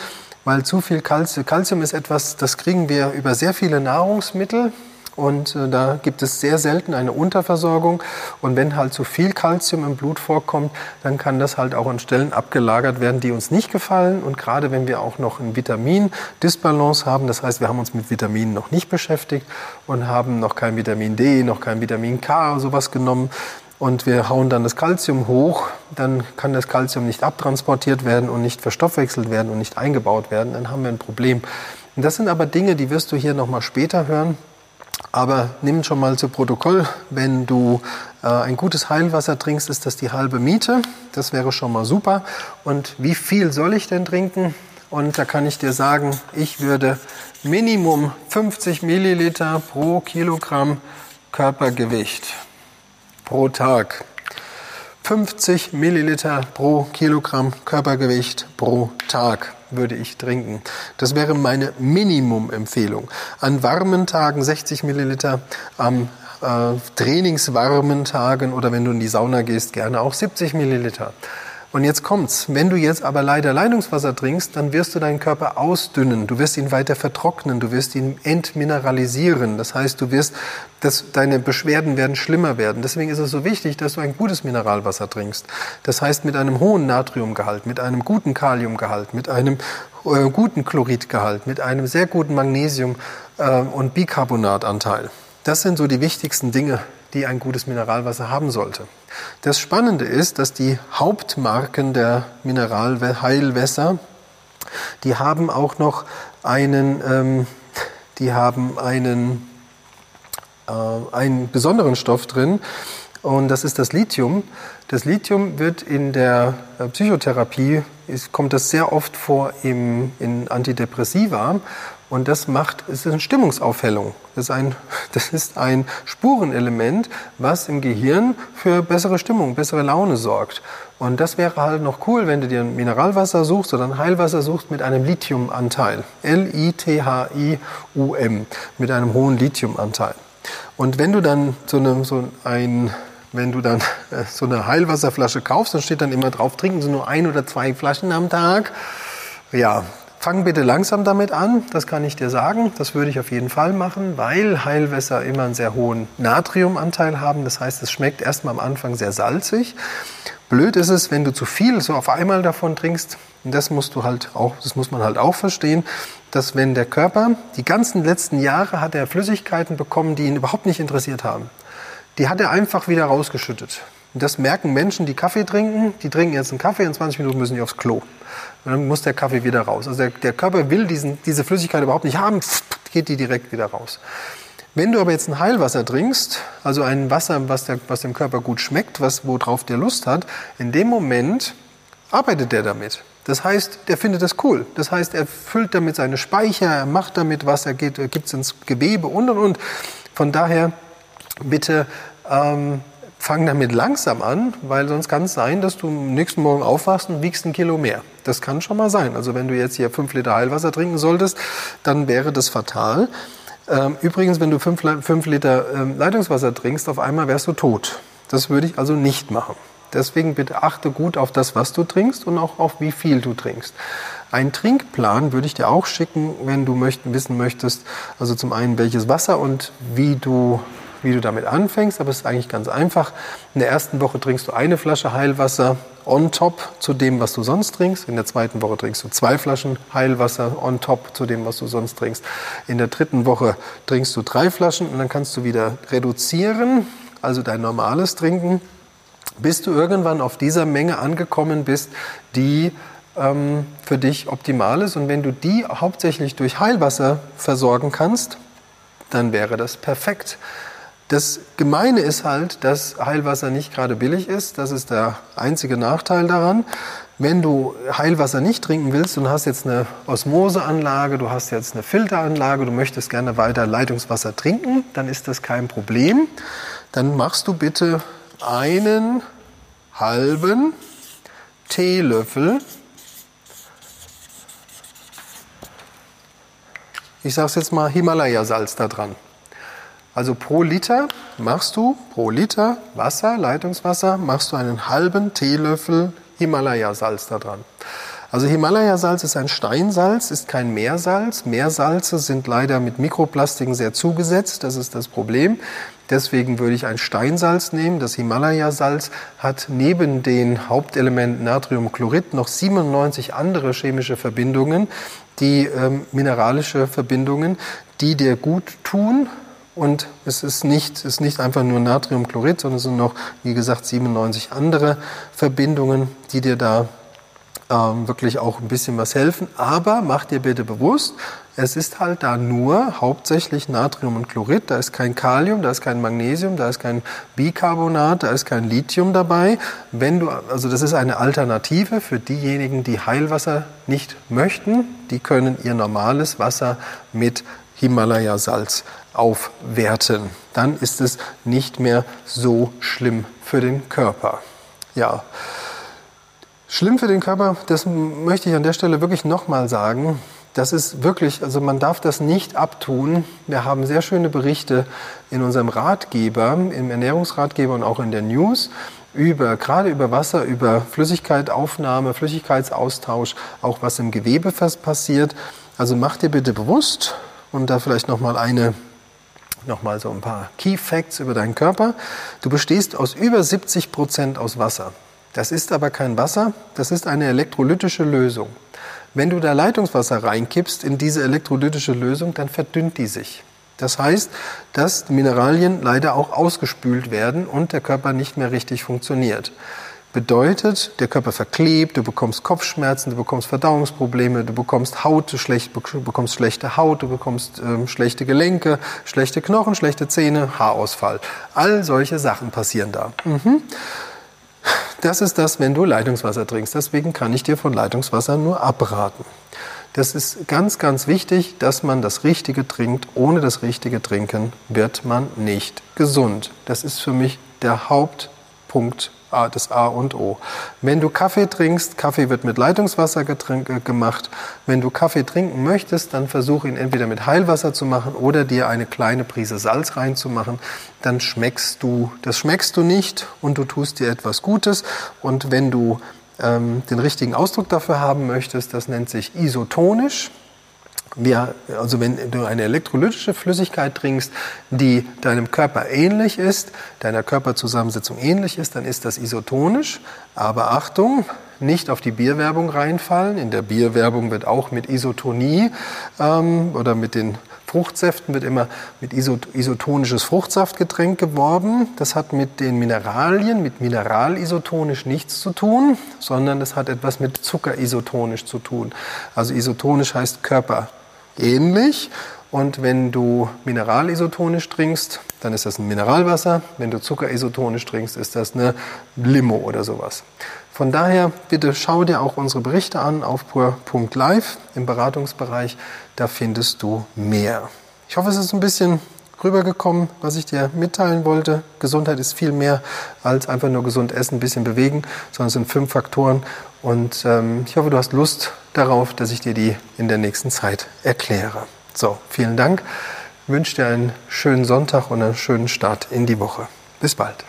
weil zu viel Calcium, Calcium ist etwas, das kriegen wir über sehr viele Nahrungsmittel und äh, da gibt es sehr selten eine Unterversorgung. Und wenn halt zu viel Calcium im Blut vorkommt, dann kann das halt auch an Stellen abgelagert werden, die uns nicht gefallen. Und gerade wenn wir auch noch ein Vitamin-Disbalance haben, das heißt, wir haben uns mit Vitaminen noch nicht beschäftigt und haben noch kein Vitamin D, noch kein Vitamin K, sowas genommen, und wir hauen dann das Kalzium hoch, dann kann das Kalzium nicht abtransportiert werden und nicht verstoffwechselt werden und nicht eingebaut werden, dann haben wir ein Problem. Und das sind aber Dinge, die wirst du hier nochmal später hören. Aber nimm schon mal zu Protokoll, wenn du äh, ein gutes Heilwasser trinkst, ist das die halbe Miete. Das wäre schon mal super. Und wie viel soll ich denn trinken? Und da kann ich dir sagen, ich würde Minimum 50 Milliliter pro Kilogramm Körpergewicht pro Tag. 50 Milliliter pro Kilogramm Körpergewicht pro Tag würde ich trinken. Das wäre meine Minimumempfehlung. An warmen Tagen 60 Milliliter, am äh, trainingswarmen Tagen oder wenn du in die Sauna gehst, gerne auch 70 Milliliter. Und jetzt kommt's. Wenn du jetzt aber leider Leitungswasser trinkst, dann wirst du deinen Körper ausdünnen. Du wirst ihn weiter vertrocknen. Du wirst ihn entmineralisieren. Das heißt, du wirst, dass deine Beschwerden werden schlimmer werden. Deswegen ist es so wichtig, dass du ein gutes Mineralwasser trinkst. Das heißt, mit einem hohen Natriumgehalt, mit einem guten Kaliumgehalt, mit einem äh, guten Chloridgehalt, mit einem sehr guten Magnesium- äh, und Bicarbonatanteil. Das sind so die wichtigsten Dinge, die ein gutes Mineralwasser haben sollte. Das Spannende ist, dass die Hauptmarken der Mineralheilwässer, die haben auch noch einen, ähm, die haben einen, äh, einen besonderen Stoff drin, und das ist das Lithium. Das Lithium wird in der äh, Psychotherapie, ist, kommt das sehr oft vor im, in Antidepressiva und das macht, es ist eine Stimmungsaufhellung. Das ist, ein, [LAUGHS] das ist ein Spurenelement, was im Gehirn für bessere Stimmung, bessere Laune sorgt. Und das wäre halt noch cool, wenn du dir ein Mineralwasser suchst oder ein Heilwasser suchst mit einem Lithiumanteil. L-I-T-H-I-U-M. Mit einem hohen Lithiumanteil. Und wenn du dann so, eine, so ein wenn du dann äh, so eine Heilwasserflasche kaufst, dann steht dann immer drauf, trinken Sie nur ein oder zwei Flaschen am Tag. Ja, fang bitte langsam damit an, das kann ich dir sagen. Das würde ich auf jeden Fall machen, weil Heilwässer immer einen sehr hohen Natriumanteil haben. Das heißt, es schmeckt erstmal am Anfang sehr salzig. Blöd ist es, wenn du zu viel so auf einmal davon trinkst. Und das musst du halt auch, das muss man halt auch verstehen, dass wenn der Körper die ganzen letzten Jahre hat er Flüssigkeiten bekommen, die ihn überhaupt nicht interessiert haben die hat er einfach wieder rausgeschüttet. Und das merken Menschen, die Kaffee trinken. Die trinken jetzt einen Kaffee, in 20 Minuten müssen die aufs Klo. Und dann muss der Kaffee wieder raus. Also der, der Körper will diesen, diese Flüssigkeit überhaupt nicht haben, geht die direkt wieder raus. Wenn du aber jetzt ein Heilwasser trinkst, also ein Wasser, was, der, was dem Körper gut schmeckt, was, worauf der Lust hat, in dem Moment arbeitet der damit. Das heißt, der findet das cool. Das heißt, er füllt damit seine Speicher, er macht damit was, er gibt es ins Gewebe und und und. Von daher bitte ähm, fang damit langsam an, weil sonst kann es sein, dass du am nächsten Morgen aufwachst und wiegst ein Kilo mehr. Das kann schon mal sein. Also wenn du jetzt hier fünf Liter Heilwasser trinken solltest, dann wäre das fatal. Ähm, übrigens, wenn du 5 Liter ähm, Leitungswasser trinkst, auf einmal wärst du tot. Das würde ich also nicht machen. Deswegen bitte achte gut auf das, was du trinkst und auch auf wie viel du trinkst. Ein Trinkplan würde ich dir auch schicken, wenn du möchten, wissen möchtest, also zum einen welches Wasser und wie du, wie du damit anfängst, aber es ist eigentlich ganz einfach. In der ersten Woche trinkst du eine Flasche Heilwasser on top zu dem, was du sonst trinkst. In der zweiten Woche trinkst du zwei Flaschen Heilwasser on top zu dem, was du sonst trinkst. In der dritten Woche trinkst du drei Flaschen und dann kannst du wieder reduzieren, also dein normales Trinken, bis du irgendwann auf dieser Menge angekommen bist, die ähm, für dich optimal ist. Und wenn du die hauptsächlich durch Heilwasser versorgen kannst, dann wäre das perfekt. Das Gemeine ist halt, dass Heilwasser nicht gerade billig ist. Das ist der einzige Nachteil daran. Wenn du Heilwasser nicht trinken willst und hast jetzt eine Osmoseanlage, du hast jetzt eine Filteranlage, du möchtest gerne weiter Leitungswasser trinken, dann ist das kein Problem. Dann machst du bitte einen halben Teelöffel ich sage es jetzt mal, Himalaya-Salz da dran. Also pro Liter machst du, pro Liter Wasser, Leitungswasser, machst du einen halben Teelöffel Himalaya-Salz da dran. Also Himalaya-Salz ist ein Steinsalz, ist kein Meersalz. Meersalze sind leider mit Mikroplastiken sehr zugesetzt, das ist das Problem. Deswegen würde ich ein Steinsalz nehmen. Das Himalaya-Salz hat neben den Hauptelementen Natriumchlorid noch 97 andere chemische Verbindungen, die ähm, mineralische Verbindungen, die dir gut tun. Und es ist nicht, ist nicht einfach nur Natriumchlorid, sondern es sind noch, wie gesagt, 97 andere Verbindungen, die dir da ähm, wirklich auch ein bisschen was helfen. Aber mach dir bitte bewusst, es ist halt da nur hauptsächlich Natrium und Chlorid. Da ist kein Kalium, da ist kein Magnesium, da ist kein Bicarbonat, da ist kein Lithium dabei. Wenn du, also das ist eine Alternative für diejenigen, die Heilwasser nicht möchten. Die können ihr normales Wasser mit Himalaya-Salz aufwerten. Dann ist es nicht mehr so schlimm für den Körper. Ja. Schlimm für den Körper, das möchte ich an der Stelle wirklich nochmal sagen. Das ist wirklich, also man darf das nicht abtun. Wir haben sehr schöne Berichte in unserem Ratgeber, im Ernährungsratgeber und auch in der News über, gerade über Wasser, über Flüssigkeitsaufnahme, Flüssigkeitsaustausch, auch was im Gewebe passiert. Also mach dir bitte bewusst und da vielleicht nochmal eine nochmal so ein paar Key Facts über deinen Körper. Du bestehst aus über 70 Prozent aus Wasser. Das ist aber kein Wasser, das ist eine elektrolytische Lösung. Wenn du da Leitungswasser reinkippst in diese elektrolytische Lösung, dann verdünnt die sich. Das heißt, dass Mineralien leider auch ausgespült werden und der Körper nicht mehr richtig funktioniert. Bedeutet, der Körper verklebt, du bekommst Kopfschmerzen, du bekommst Verdauungsprobleme, du bekommst Haut, du schlecht, bekommst schlechte Haut, du bekommst ähm, schlechte Gelenke, schlechte Knochen, schlechte Zähne, Haarausfall. All solche Sachen passieren da. Mhm. Das ist das, wenn du Leitungswasser trinkst. Deswegen kann ich dir von Leitungswasser nur abraten. Das ist ganz, ganz wichtig, dass man das Richtige trinkt. Ohne das richtige Trinken wird man nicht gesund. Das ist für mich der Hauptpunkt das A und O. Wenn du Kaffee trinkst, Kaffee wird mit Leitungswasser äh, gemacht. Wenn du Kaffee trinken möchtest, dann versuch ihn entweder mit Heilwasser zu machen oder dir eine kleine Prise Salz reinzumachen. Dann schmeckst du, das schmeckst du nicht und du tust dir etwas Gutes. Und wenn du ähm, den richtigen Ausdruck dafür haben möchtest, das nennt sich isotonisch. Wir, also wenn du eine elektrolytische Flüssigkeit trinkst, die deinem Körper ähnlich ist, deiner Körperzusammensetzung ähnlich ist, dann ist das isotonisch. Aber Achtung, nicht auf die Bierwerbung reinfallen. In der Bierwerbung wird auch mit Isotonie ähm, oder mit den Fruchtsäften wird immer mit isotonisches Fruchtsaftgetränk geworben. Das hat mit den Mineralien, mit mineralisotonisch nichts zu tun, sondern es hat etwas mit Zuckerisotonisch zu tun. Also isotonisch heißt Körper ähnlich. Und wenn du mineralisotonisch trinkst, dann ist das ein Mineralwasser. Wenn du zuckerisotonisch trinkst, ist das eine Limo oder sowas. Von daher bitte schau dir auch unsere Berichte an auf pur.live im Beratungsbereich. Da findest du mehr. Ich hoffe, es ist ein bisschen rübergekommen, was ich dir mitteilen wollte. Gesundheit ist viel mehr als einfach nur gesund essen, ein bisschen bewegen, sondern es sind fünf Faktoren. Und ähm, ich hoffe, du hast Lust darauf, dass ich dir die in der nächsten Zeit erkläre. So, vielen Dank. wünsche dir einen schönen Sonntag und einen schönen Start in die Woche. Bis bald.